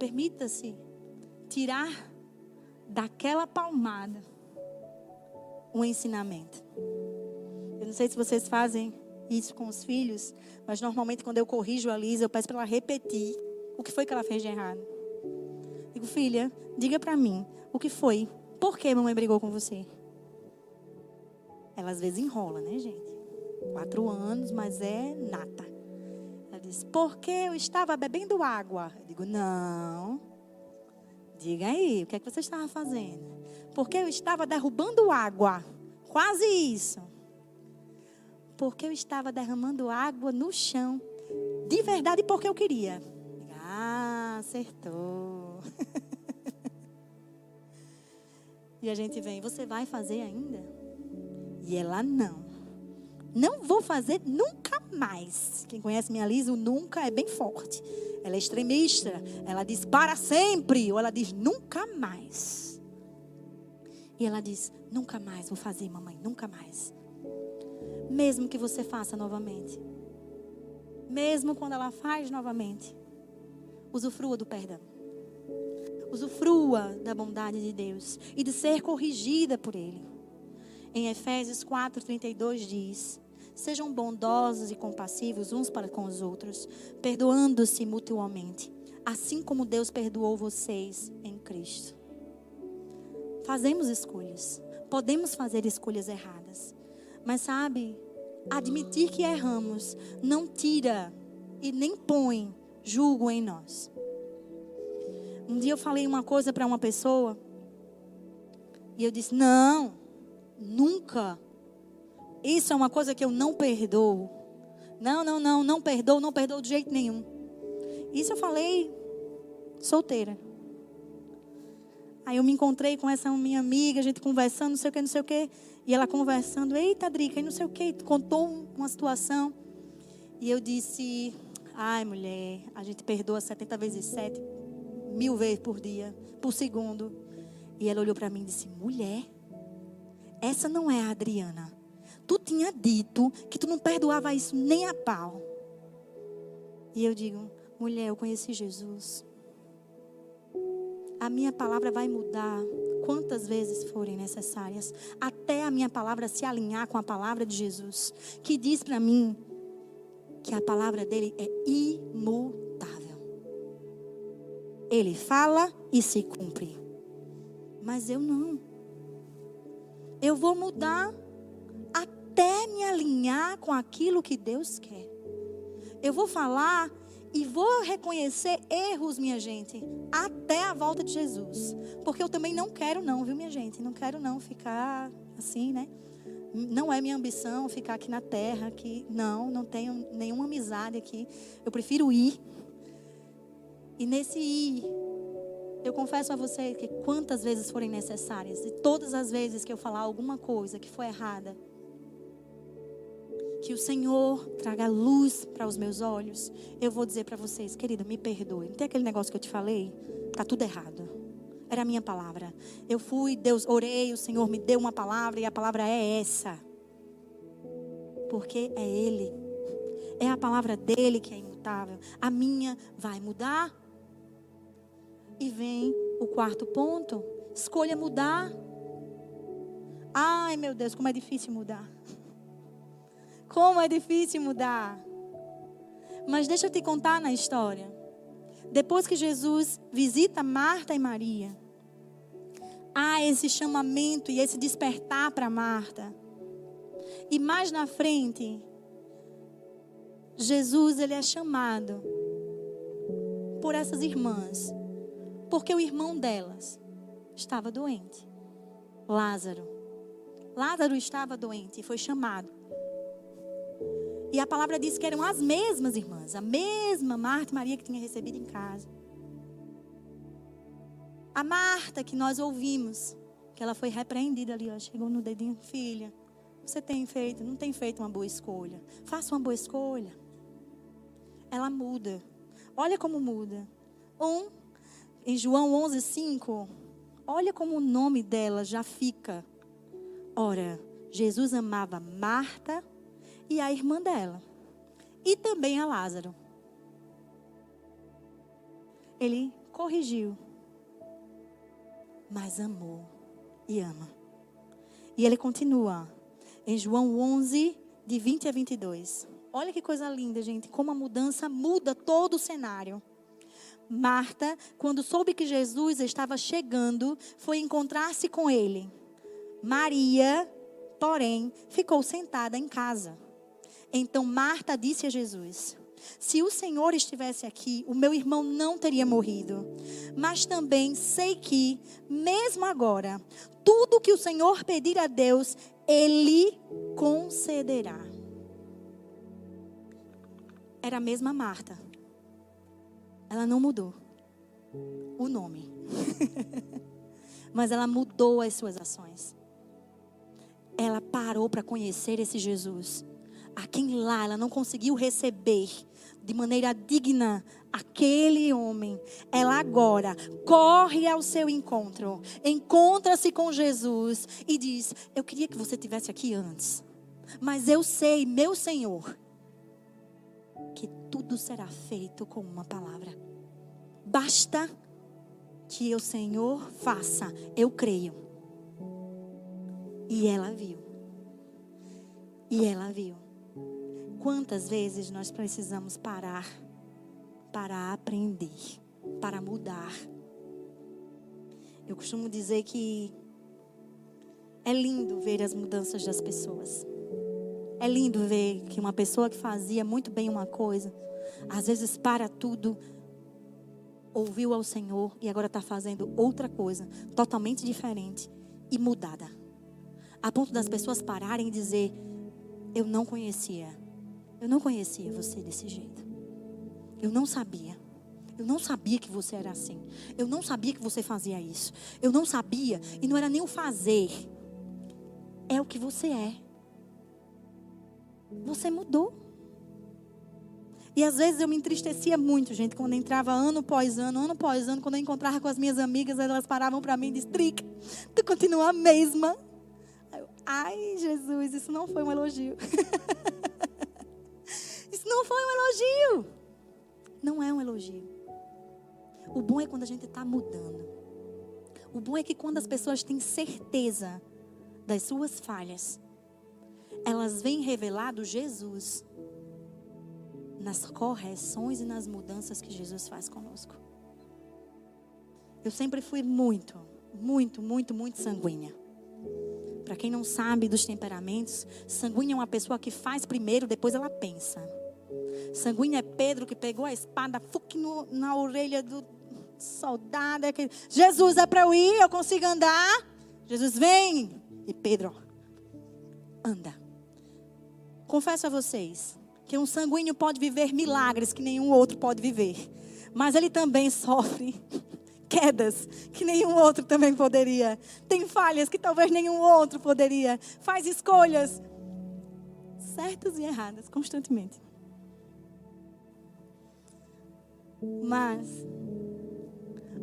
Permita-se tirar daquela palmada um ensinamento. Eu não sei se vocês fazem isso com os filhos, mas normalmente quando eu corrijo a Lisa, eu peço para ela repetir o que foi que ela fez de errado. Digo, filha, diga para mim o que foi. Por que mamãe brigou com você? Ela às vezes enrola, né, gente? Quatro anos, mas é nata. Ela diz, porque eu estava bebendo água. Eu digo, não. Diga aí, o que é que você estava fazendo? Porque eu estava derrubando água. Quase isso. Porque eu estava derramando água no chão. De verdade, porque eu queria. Ah, acertou. [LAUGHS] e a gente vem, você vai fazer ainda? E ela não. Não vou fazer nunca mais. Quem conhece minha Lisa, o nunca é bem forte. Ela é extremista. Ela diz para sempre. Ou ela diz nunca mais. E ela diz: Nunca mais vou fazer, mamãe. Nunca mais. Mesmo que você faça novamente. Mesmo quando ela faz novamente. Usufrua do perdão. Usufrua da bondade de Deus. E de ser corrigida por Ele. Em Efésios 4,32 diz: Sejam bondosos e compassivos uns para com os outros, perdoando-se mutuamente, assim como Deus perdoou vocês em Cristo. Fazemos escolhas, podemos fazer escolhas erradas, mas sabe, admitir que erramos não tira e nem põe julgo em nós. Um dia eu falei uma coisa para uma pessoa e eu disse: Não, nunca isso é uma coisa que eu não perdoo. Não, não, não, não perdoo, não perdoo de jeito nenhum. Isso eu falei solteira. Aí eu me encontrei com essa minha amiga, a gente conversando, não sei o que, não sei o que. E ela conversando, eita, Drica, e não sei o que, contou uma situação. E eu disse, ai mulher, a gente perdoa 70 vezes 7, mil vezes por dia, por segundo. E ela olhou para mim e disse, mulher, essa não é a Adriana tu tinha dito que tu não perdoava isso nem a pau. E eu digo, mulher, eu conheci Jesus. A minha palavra vai mudar quantas vezes forem necessárias, até a minha palavra se alinhar com a palavra de Jesus, que diz para mim que a palavra dele é imutável. Ele fala e se cumpre. Mas eu não. Eu vou mudar até me alinhar com aquilo que Deus quer. Eu vou falar e vou reconhecer erros, minha gente, até a volta de Jesus. Porque eu também não quero não, viu, minha gente? Não quero não ficar assim, né? Não é minha ambição ficar aqui na terra, aqui. Não, não tenho nenhuma amizade aqui. Eu prefiro ir. E nesse ir, eu confesso a você que quantas vezes forem necessárias, e todas as vezes que eu falar alguma coisa que foi errada, que o Senhor traga luz para os meus olhos, eu vou dizer para vocês, querida, me perdoe. Não tem aquele negócio que eu te falei? Tá tudo errado. Era a minha palavra. Eu fui, Deus, orei, o Senhor me deu uma palavra e a palavra é essa. Porque é Ele. É a palavra dele que é imutável. A minha vai mudar. E vem o quarto ponto. Escolha mudar. Ai, meu Deus, como é difícil mudar. [LAUGHS] Como é difícil mudar. Mas deixa eu te contar na história. Depois que Jesus visita Marta e Maria, há esse chamamento e esse despertar para Marta. E mais na frente, Jesus ele é chamado por essas irmãs, porque o irmão delas estava doente. Lázaro. Lázaro estava doente e foi chamado. E a palavra diz que eram as mesmas irmãs, a mesma Marta e Maria que tinha recebido em casa. A Marta que nós ouvimos, que ela foi repreendida ali, ó, chegou no dedinho, filha, você tem feito, não tem feito uma boa escolha. Faça uma boa escolha. Ela muda. Olha como muda. Um, em João 11, 5, olha como o nome dela já fica. Ora, Jesus amava Marta e a irmã dela. E também a Lázaro. Ele corrigiu, mas amou e ama. E ele continua em João 11, de 20 a 22. Olha que coisa linda, gente, como a mudança muda todo o cenário. Marta, quando soube que Jesus estava chegando, foi encontrar-se com ele. Maria, porém, ficou sentada em casa. Então Marta disse a Jesus: Se o Senhor estivesse aqui, o meu irmão não teria morrido. Mas também sei que, mesmo agora, tudo que o Senhor pedir a Deus, Ele concederá. Era a mesma Marta. Ela não mudou o nome. [LAUGHS] Mas ela mudou as suas ações. Ela parou para conhecer esse Jesus. A quem lá ela não conseguiu receber de maneira digna aquele homem. Ela agora corre ao seu encontro, encontra-se com Jesus e diz: Eu queria que você tivesse aqui antes, mas eu sei, meu Senhor, que tudo será feito com uma palavra. Basta que o Senhor faça, eu creio. E ela viu. E ela viu. Quantas vezes nós precisamos parar para aprender, para mudar? Eu costumo dizer que é lindo ver as mudanças das pessoas. É lindo ver que uma pessoa que fazia muito bem uma coisa, às vezes para tudo, ouviu ao Senhor e agora está fazendo outra coisa, totalmente diferente e mudada. A ponto das pessoas pararem e dizer: Eu não conhecia. Eu não conhecia você desse jeito. Eu não sabia. Eu não sabia que você era assim. Eu não sabia que você fazia isso. Eu não sabia. E não era nem o fazer. É o que você é. Você mudou. E às vezes eu me entristecia muito, gente, quando entrava ano após ano, ano após ano, quando eu encontrava com as minhas amigas, elas paravam para mim e diziam, Trica, tu continua a mesma. Eu, Ai, Jesus, isso não foi um elogio. [LAUGHS] isso não foi um elogio. Não é um elogio. O bom é quando a gente está mudando. O bom é que quando as pessoas têm certeza das suas falhas, elas vêm revelado Jesus nas correções e nas mudanças que Jesus faz conosco. Eu sempre fui muito, muito, muito, muito sanguínea. Para quem não sabe dos temperamentos, sanguínea é uma pessoa que faz primeiro, depois ela pensa. Sanguínea é Pedro que pegou a espada, fuque no, na orelha do soldado. É Jesus, é para eu ir, eu consigo andar. Jesus, vem. E Pedro, anda. Confesso a vocês que um sanguíneo pode viver milagres que nenhum outro pode viver. Mas ele também sofre [LAUGHS] quedas que nenhum outro também poderia. Tem falhas que talvez nenhum outro poderia. Faz escolhas certas e erradas constantemente. Mas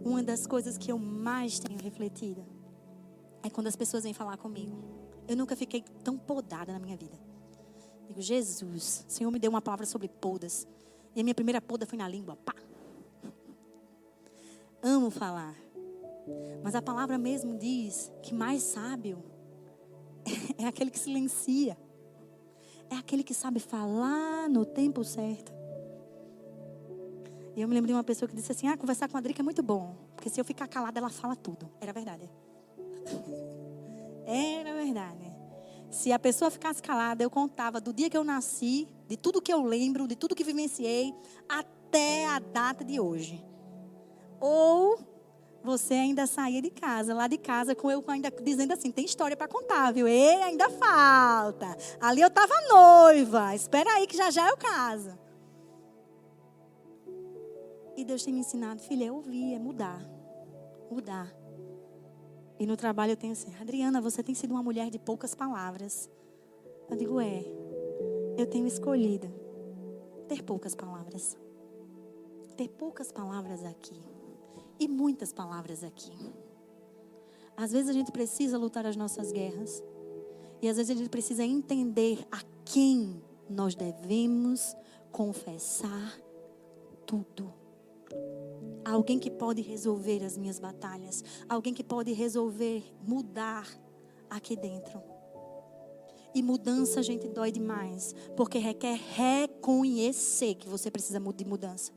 uma das coisas que eu mais tenho refletido é quando as pessoas vêm falar comigo. Eu nunca fiquei tão podada na minha vida. Digo, Jesus, o Senhor me deu uma palavra sobre podas. E a minha primeira poda foi na língua. Pá. Amo falar. Mas a palavra mesmo diz que mais sábio [LAUGHS] é aquele que silencia. É aquele que sabe falar no tempo certo. E eu me lembro de uma pessoa que disse assim: Ah, conversar com a Drica é muito bom. Porque se eu ficar calada, ela fala tudo. Era verdade. [LAUGHS] Era verdade. Se a pessoa ficasse calada, eu contava do dia que eu nasci, de tudo que eu lembro, de tudo que vivenciei, até a data de hoje. Ou você ainda saía de casa, lá de casa, com eu ainda dizendo assim: tem história para contar, viu? E ainda falta. Ali eu estava noiva. Espera aí que já já eu caso. E Deus tem me ensinado, filha, é ouvir, é mudar. Mudar. E no trabalho eu tenho assim, Adriana, você tem sido uma mulher de poucas palavras. Eu digo, é. Eu tenho escolhido ter poucas palavras. Ter poucas palavras aqui. E muitas palavras aqui. Às vezes a gente precisa lutar as nossas guerras. E às vezes a gente precisa entender a quem nós devemos confessar tudo alguém que pode resolver as minhas batalhas, alguém que pode resolver, mudar aqui dentro. E mudança, gente, dói demais, porque requer reconhecer que você precisa de mudança.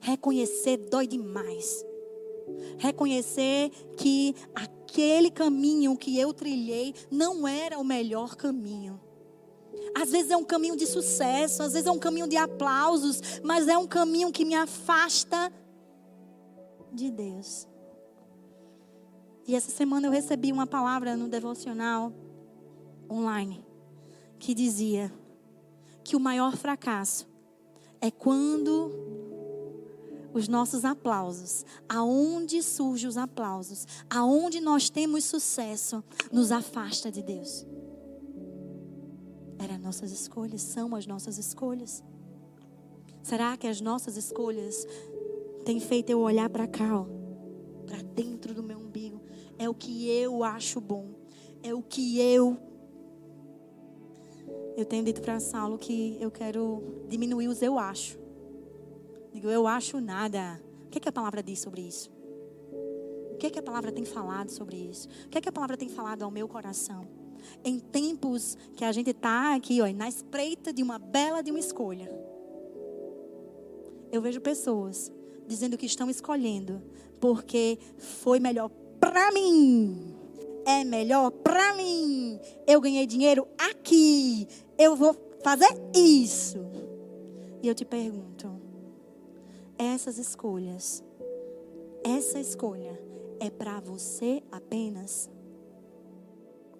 Reconhecer dói demais. Reconhecer que aquele caminho que eu trilhei não era o melhor caminho. Às vezes é um caminho de sucesso, às vezes é um caminho de aplausos, mas é um caminho que me afasta de Deus. E essa semana eu recebi uma palavra no devocional online que dizia que o maior fracasso é quando os nossos aplausos, aonde surgem os aplausos, aonde nós temos sucesso, nos afasta de Deus. Eram nossas escolhas, são as nossas escolhas. Será que as nossas escolhas têm feito eu olhar para cá, para dentro do meu umbigo? É o que eu acho bom, é o que eu. Eu tenho dito para Saulo que eu quero diminuir os eu acho. Digo, eu acho nada. O que, é que a palavra diz sobre isso? O que, é que a palavra tem falado sobre isso? O que, é que a palavra tem falado ao meu coração? Em tempos que a gente está aqui, ó, na espreita de uma bela de uma escolha. Eu vejo pessoas dizendo que estão escolhendo porque foi melhor para mim. É melhor para mim. Eu ganhei dinheiro aqui. Eu vou fazer isso. E eu te pergunto: essas escolhas, essa escolha é para você apenas?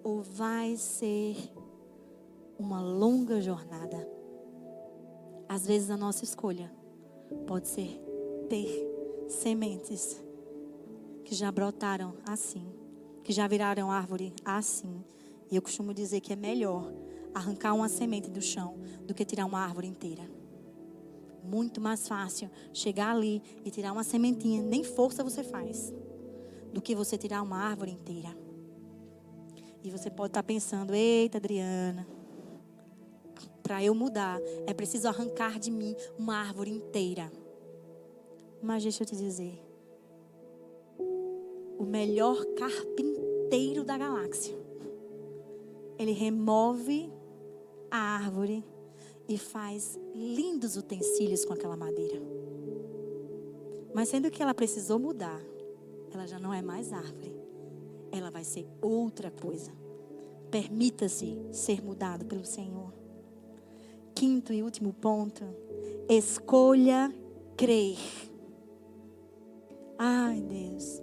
Ou vai ser uma longa jornada? Às vezes a nossa escolha pode ser ter sementes que já brotaram assim, que já viraram árvore assim. E eu costumo dizer que é melhor arrancar uma semente do chão do que tirar uma árvore inteira. Muito mais fácil chegar ali e tirar uma sementinha, nem força você faz, do que você tirar uma árvore inteira. E você pode estar pensando: eita, Adriana, para eu mudar, é preciso arrancar de mim uma árvore inteira. Mas deixa eu te dizer: o melhor carpinteiro da galáxia, ele remove a árvore e faz lindos utensílios com aquela madeira. Mas sendo que ela precisou mudar, ela já não é mais árvore. Ela vai ser outra coisa. Permita-se ser mudado pelo Senhor. Quinto e último ponto: escolha crer. Ai, Deus.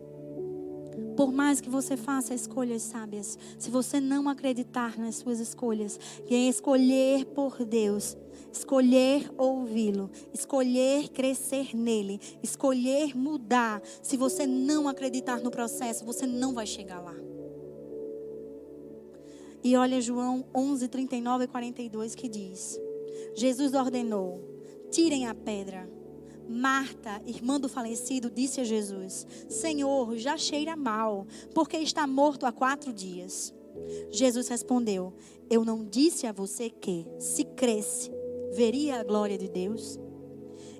Por mais que você faça escolhas sábias, se você não acreditar nas suas escolhas, e em escolher por Deus, escolher ouvi-lo, escolher crescer nele, escolher mudar, se você não acreditar no processo, você não vai chegar lá. E olha João 11, 39 e 42 que diz: Jesus ordenou: tirem a pedra. Marta, irmã do falecido, disse a Jesus: Senhor, já cheira mal, porque está morto há quatro dias. Jesus respondeu: Eu não disse a você que, se cresce, veria a glória de Deus?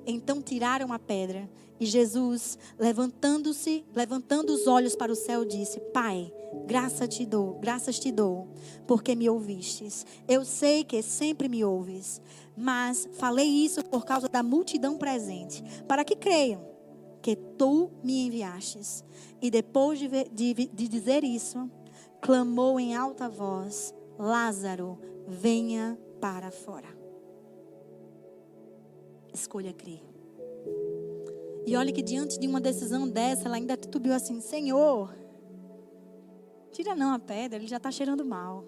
Então tiraram a pedra e Jesus, levantando-se, levantando os olhos para o céu, disse: Pai, graça te dou, graças te dou, porque me ouvistes. Eu sei que sempre me ouves, mas falei isso por causa da multidão presente, para que creiam que tu me enviastes. E depois de, de, de dizer isso, clamou em alta voz: Lázaro, venha para fora. Escolha crer. E olha que diante de uma decisão dessa, ela ainda titubeou assim: Senhor, tira não a pedra, ele já está cheirando mal.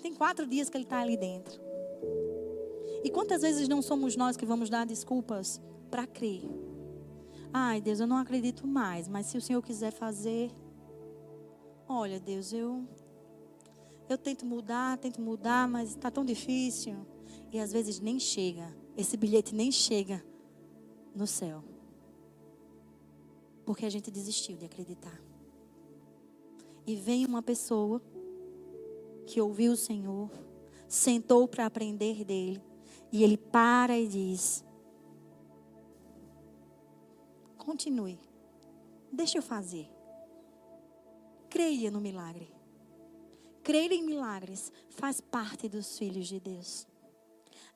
Tem quatro dias que ele está ali dentro. E quantas vezes não somos nós que vamos dar desculpas para crer? Ai, Deus, eu não acredito mais, mas se o Senhor quiser fazer, olha, Deus, eu eu tento mudar, tento mudar, mas está tão difícil. E às vezes nem chega, esse bilhete nem chega no céu. Porque a gente desistiu de acreditar. E vem uma pessoa que ouviu o Senhor, sentou para aprender dele, e ele para e diz: Continue. Deixa eu fazer. Creia no milagre. Crer em milagres faz parte dos filhos de Deus.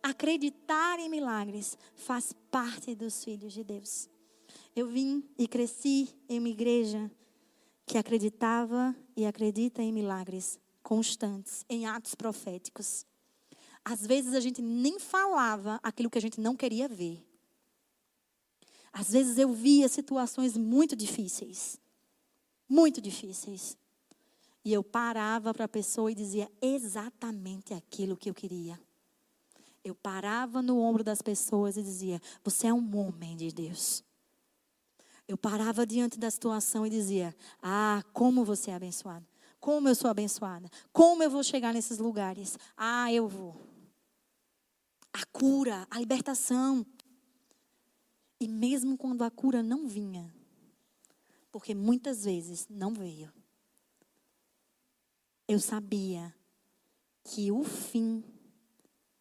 Acreditar em milagres faz parte dos filhos de Deus. Eu vim e cresci em uma igreja que acreditava e acredita em milagres constantes, em atos proféticos. Às vezes a gente nem falava aquilo que a gente não queria ver. Às vezes eu via situações muito difíceis. Muito difíceis. E eu parava para a pessoa e dizia exatamente aquilo que eu queria. Eu parava no ombro das pessoas e dizia: Você é um homem de Deus. Eu parava diante da situação e dizia: Ah, como você é abençoado. Como eu sou abençoada. Como eu vou chegar nesses lugares. Ah, eu vou. A cura, a libertação. E mesmo quando a cura não vinha, porque muitas vezes não veio, eu sabia que o fim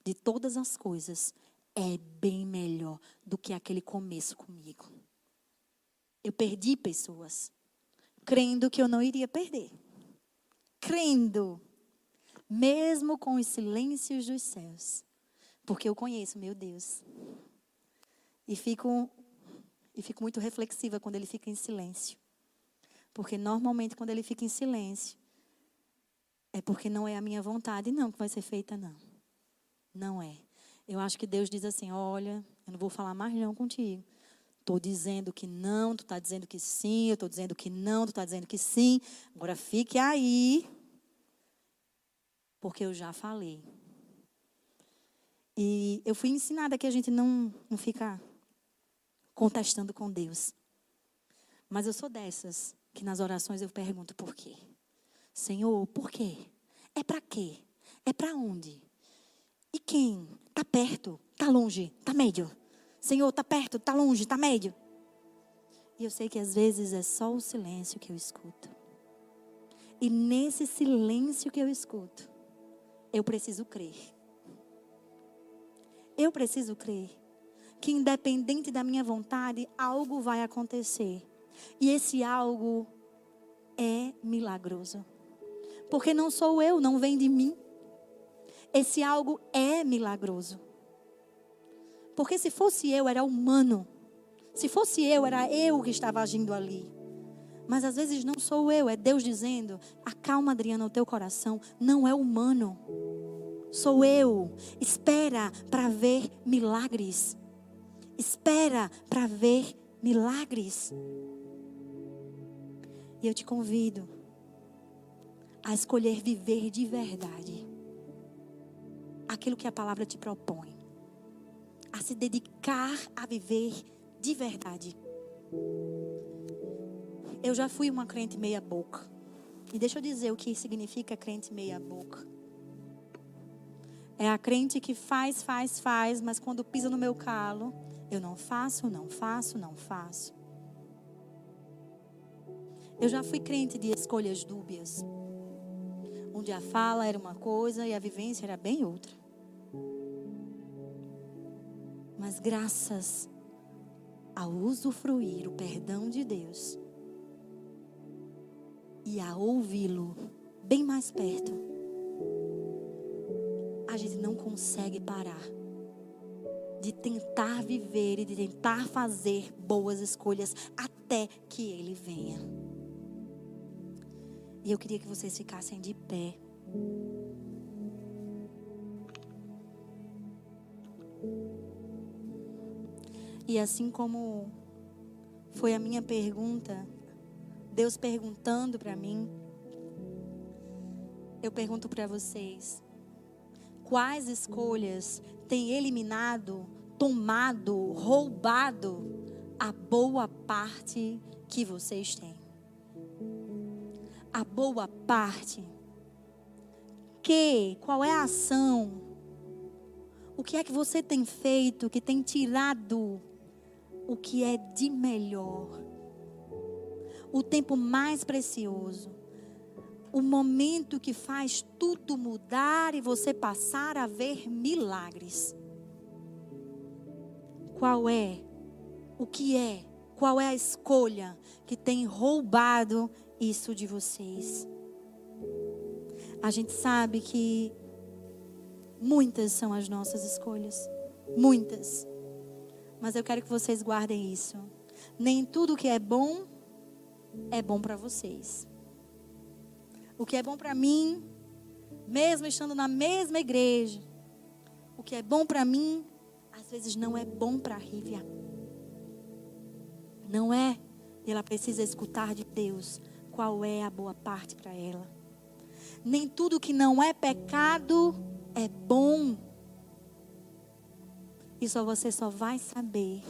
de todas as coisas é bem melhor do que aquele começo comigo. Eu perdi pessoas, crendo que eu não iria perder. Crendo, mesmo com os silêncios dos céus, porque eu conheço meu Deus. E fico, e fico muito reflexiva quando ele fica em silêncio. Porque normalmente quando ele fica em silêncio, é porque não é a minha vontade, não, que vai ser feita, não. Não é. Eu acho que Deus diz assim: olha, eu não vou falar mais não contigo. Estou dizendo que não, tu está dizendo que sim, eu estou dizendo que não, tu está dizendo que sim. Agora fique aí, porque eu já falei. E eu fui ensinada que a gente não, não fica contestando com Deus. Mas eu sou dessas que nas orações eu pergunto por quê. Senhor, por quê? É para quê? É para onde? E quem? Está perto? Está longe? Está médio? Senhor, está perto? Está longe? Está médio? E eu sei que às vezes é só o silêncio que eu escuto. E nesse silêncio que eu escuto, eu preciso crer. Eu preciso crer que, independente da minha vontade, algo vai acontecer. E esse algo é milagroso. Porque não sou eu, não vem de mim. Esse algo é milagroso. Porque se fosse eu, era humano. Se fosse eu, era eu que estava agindo ali. Mas às vezes não sou eu, é Deus dizendo: acalma, Adriana, o teu coração. Não é humano. Sou eu. Espera para ver milagres. Espera para ver milagres. E eu te convido a escolher viver de verdade aquilo que a palavra te propõe. A se dedicar a viver de verdade. Eu já fui uma crente meia-boca. E deixa eu dizer o que significa crente meia-boca. É a crente que faz, faz, faz, mas quando pisa no meu calo, eu não faço, não faço, não faço. Eu já fui crente de escolhas dúbias. Onde a fala era uma coisa e a vivência era bem outra. Mas graças ao usufruir o perdão de Deus e a ouvi-lo bem mais perto, a gente não consegue parar de tentar viver e de tentar fazer boas escolhas até que ele venha. E eu queria que vocês ficassem de pé. E assim como foi a minha pergunta, Deus perguntando para mim, eu pergunto para vocês: quais escolhas têm eliminado, tomado, roubado a boa parte que vocês têm? A boa parte. Que, qual é a ação? O que é que você tem feito que tem tirado o que é de melhor, o tempo mais precioso, o momento que faz tudo mudar e você passar a ver milagres. Qual é? O que é? Qual é a escolha que tem roubado isso de vocês? A gente sabe que muitas são as nossas escolhas. Muitas. Mas eu quero que vocês guardem isso. Nem tudo que é bom é bom para vocês. O que é bom para mim, mesmo estando na mesma igreja, o que é bom para mim, às vezes não é bom para a Rívia. Não é. Ela precisa escutar de Deus qual é a boa parte para ela. Nem tudo que não é pecado é bom. E só você só vai saber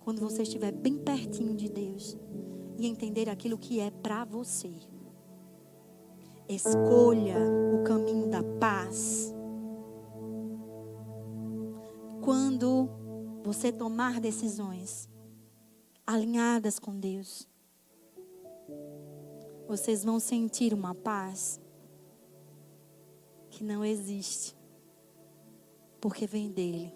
quando você estiver bem pertinho de Deus e entender aquilo que é para você. Escolha o caminho da paz. Quando você tomar decisões alinhadas com Deus, vocês vão sentir uma paz que não existe, porque vem dele.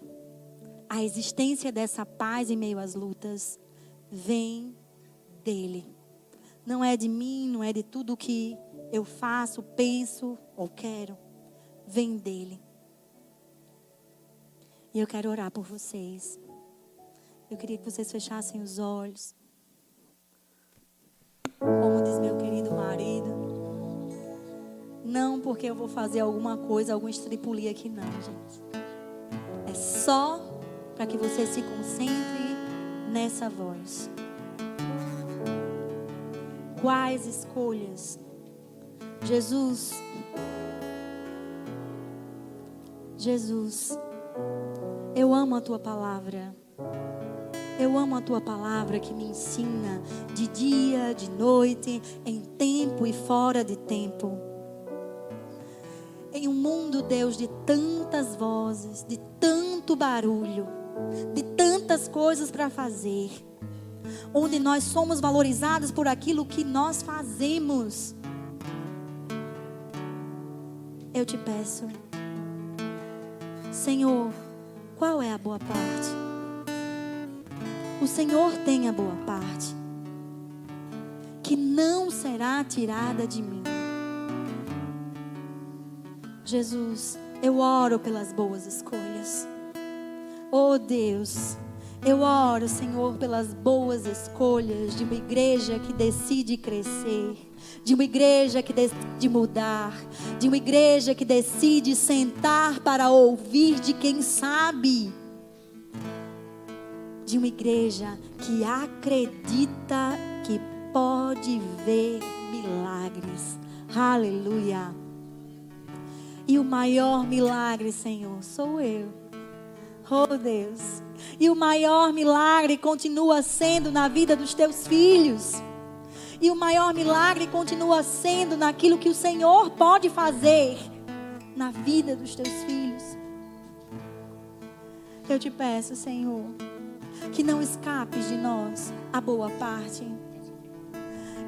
A existência dessa paz em meio às lutas vem dele. Não é de mim, não é de tudo que eu faço, penso ou quero. Vem dele. E eu quero orar por vocês. Eu queria que vocês fechassem os olhos. Como diz meu querido marido. Não porque eu vou fazer alguma coisa, algum estripulia aqui, não, gente. É só para que você se concentre nessa voz. Quais escolhas? Jesus. Jesus. Eu amo a tua palavra. Eu amo a tua palavra que me ensina de dia, de noite, em tempo e fora de tempo. Em um mundo, Deus, de tantas vozes, de tanto barulho, de tantas coisas para fazer, onde nós somos valorizados por aquilo que nós fazemos. Eu te peço, Senhor, qual é a boa parte? O Senhor tem a boa parte, que não será tirada de mim. Jesus, eu oro pelas boas escolhas. Oh Deus, eu oro, Senhor, pelas boas escolhas de uma igreja que decide crescer, de uma igreja que decide mudar, de uma igreja que decide sentar para ouvir de quem sabe, de uma igreja que acredita que pode ver milagres. Aleluia. E o maior milagre, Senhor, sou eu. Oh Deus. E o maior milagre continua sendo na vida dos teus filhos. E o maior milagre continua sendo naquilo que o Senhor pode fazer na vida dos teus filhos. Eu te peço, Senhor, que não escapes de nós a boa parte.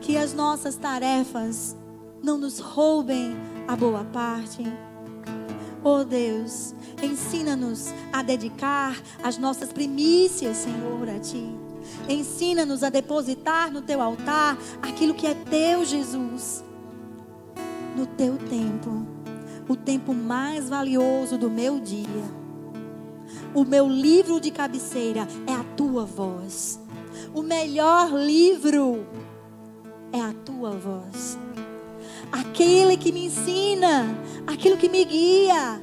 Que as nossas tarefas não nos roubem a boa parte. Oh Deus, ensina-nos a dedicar as nossas primícias, Senhor, a Ti. Ensina-nos a depositar no teu altar aquilo que é teu, Jesus. No teu tempo, o tempo mais valioso do meu dia. O meu livro de cabeceira é a tua voz. O melhor livro é a tua voz. Aquele que me ensina, aquilo que me guia,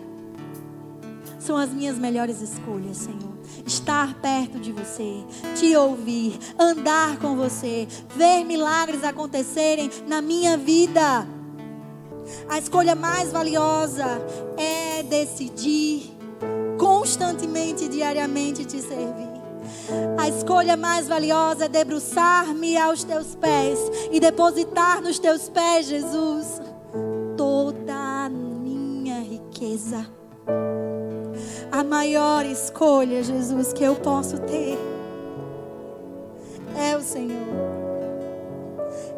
são as minhas melhores escolhas, Senhor estar perto de você, te ouvir, andar com você, ver milagres acontecerem na minha vida. A escolha mais valiosa é decidir constantemente, diariamente te servir. A escolha mais valiosa é debruçar-me aos teus pés e depositar nos teus pés, Jesus, toda a minha riqueza a maior escolha, Jesus, que eu posso ter é o Senhor.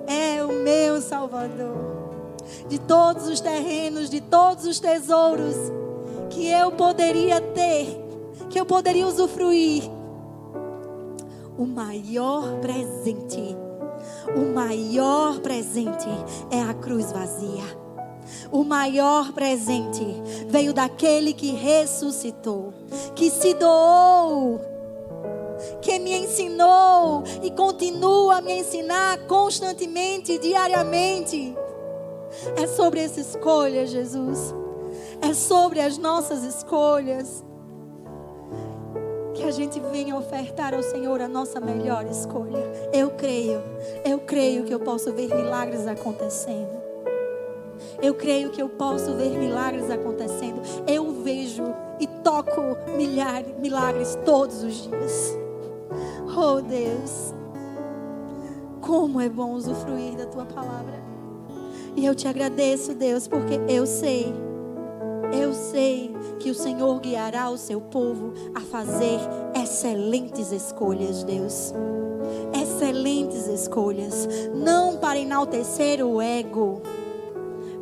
É o meu Salvador. De todos os terrenos, de todos os tesouros que eu poderia ter, que eu poderia usufruir, o maior presente, o maior presente é a cruz vazia. O maior presente veio daquele que ressuscitou, que se doou, que me ensinou e continua a me ensinar constantemente, diariamente. É sobre essa escolha, Jesus. É sobre as nossas escolhas que a gente venha ofertar ao Senhor a nossa melhor escolha. Eu creio, eu creio que eu posso ver milagres acontecendo. Eu creio que eu posso ver milagres acontecendo. Eu vejo e toco milhares, milagres todos os dias. Oh Deus, como é bom usufruir da tua palavra. E eu te agradeço, Deus, porque eu sei, eu sei que o Senhor guiará o seu povo a fazer excelentes escolhas, Deus. Excelentes escolhas, não para enaltecer o ego,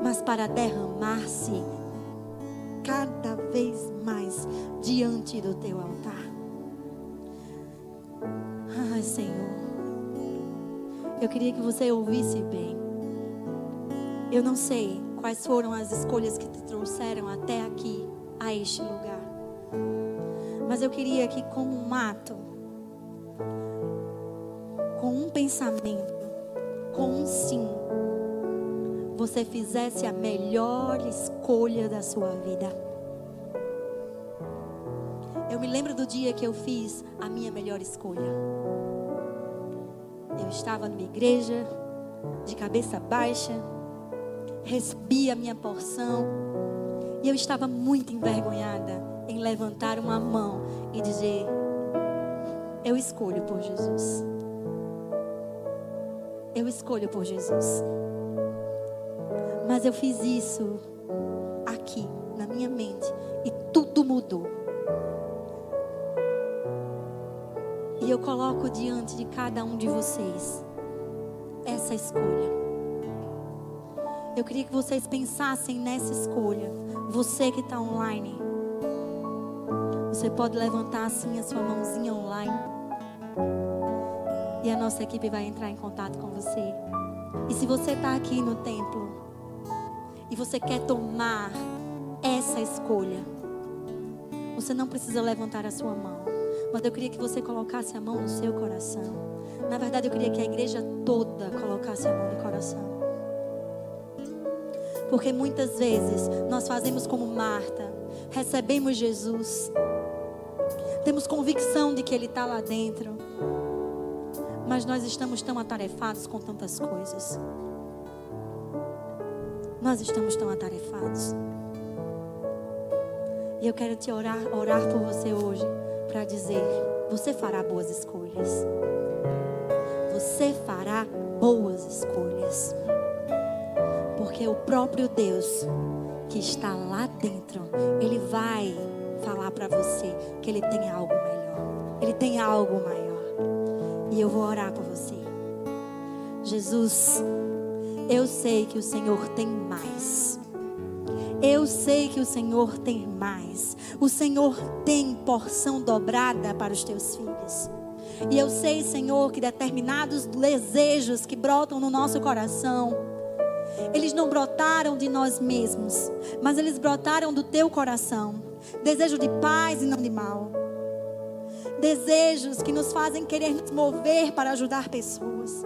mas para derramar-se cada vez mais diante do teu altar. Ai, Senhor, eu queria que você ouvisse bem. Eu não sei quais foram as escolhas que te trouxeram até aqui, a este lugar. Mas eu queria que, como um ato, com um pensamento, com um sim, você fizesse a melhor escolha da sua vida. Eu me lembro do dia que eu fiz a minha melhor escolha. Eu estava numa igreja, de cabeça baixa, recebi a minha porção. E eu estava muito envergonhada em levantar uma mão e dizer: Eu escolho por Jesus. Eu escolho por Jesus. Mas eu fiz isso aqui, na minha mente, e tudo mudou. E eu coloco diante de cada um de vocês essa escolha. Eu queria que vocês pensassem nessa escolha. Você que está online. Você pode levantar assim a sua mãozinha online. E a nossa equipe vai entrar em contato com você. E se você está aqui no templo e você quer tomar essa escolha, você não precisa levantar a sua mão. Mas eu queria que você colocasse a mão no seu coração. Na verdade, eu queria que a igreja toda colocasse a mão no coração. Porque muitas vezes nós fazemos como Marta, recebemos Jesus, temos convicção de que Ele está lá dentro, mas nós estamos tão atarefados com tantas coisas. Nós estamos tão atarefados. E eu quero te orar, orar por você hoje, para dizer: você fará boas escolhas. Você fará Porque o próprio Deus que está lá dentro, ele vai falar para você que ele tem algo melhor. Ele tem algo maior. E eu vou orar por você. Jesus, eu sei que o Senhor tem mais. Eu sei que o Senhor tem mais. O Senhor tem porção dobrada para os teus filhos. E eu sei, Senhor, que determinados desejos que brotam no nosso coração, eles não brotaram de nós mesmos, mas eles brotaram do teu coração. Desejo de paz e não de mal. Desejos que nos fazem querer nos mover para ajudar pessoas.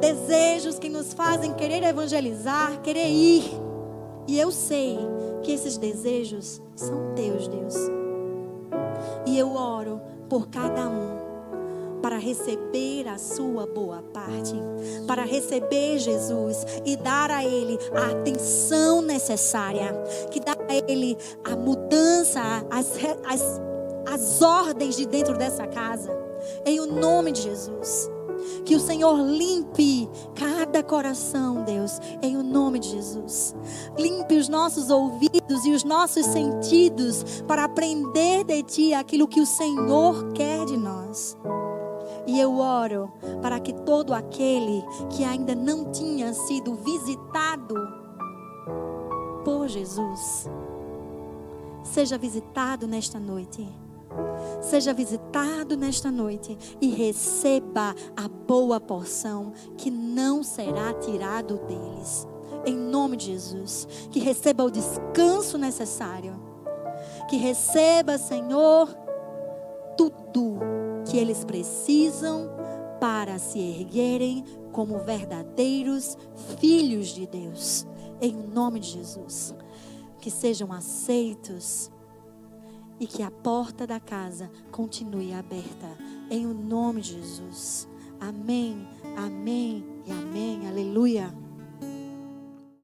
Desejos que nos fazem querer evangelizar, querer ir. E eu sei que esses desejos são teus, Deus. E eu oro por cada um para receber a sua boa parte, para receber Jesus e dar a Ele a atenção necessária, que dá a Ele a mudança, as, as, as ordens de dentro dessa casa, em o nome de Jesus. Que o Senhor limpe cada coração, Deus, em o nome de Jesus. Limpe os nossos ouvidos e os nossos sentidos para aprender de Ti aquilo que o Senhor quer de nós. E eu oro para que todo aquele que ainda não tinha sido visitado por Jesus, seja visitado nesta noite. Seja visitado nesta noite e receba a boa porção que não será tirado deles. Em nome de Jesus, que receba o descanso necessário. Que receba, Senhor, tudo que eles precisam para se erguerem como verdadeiros filhos de Deus. Em nome de Jesus. Que sejam aceitos e que a porta da casa continue aberta. Em nome de Jesus. Amém, amém e amém. Aleluia.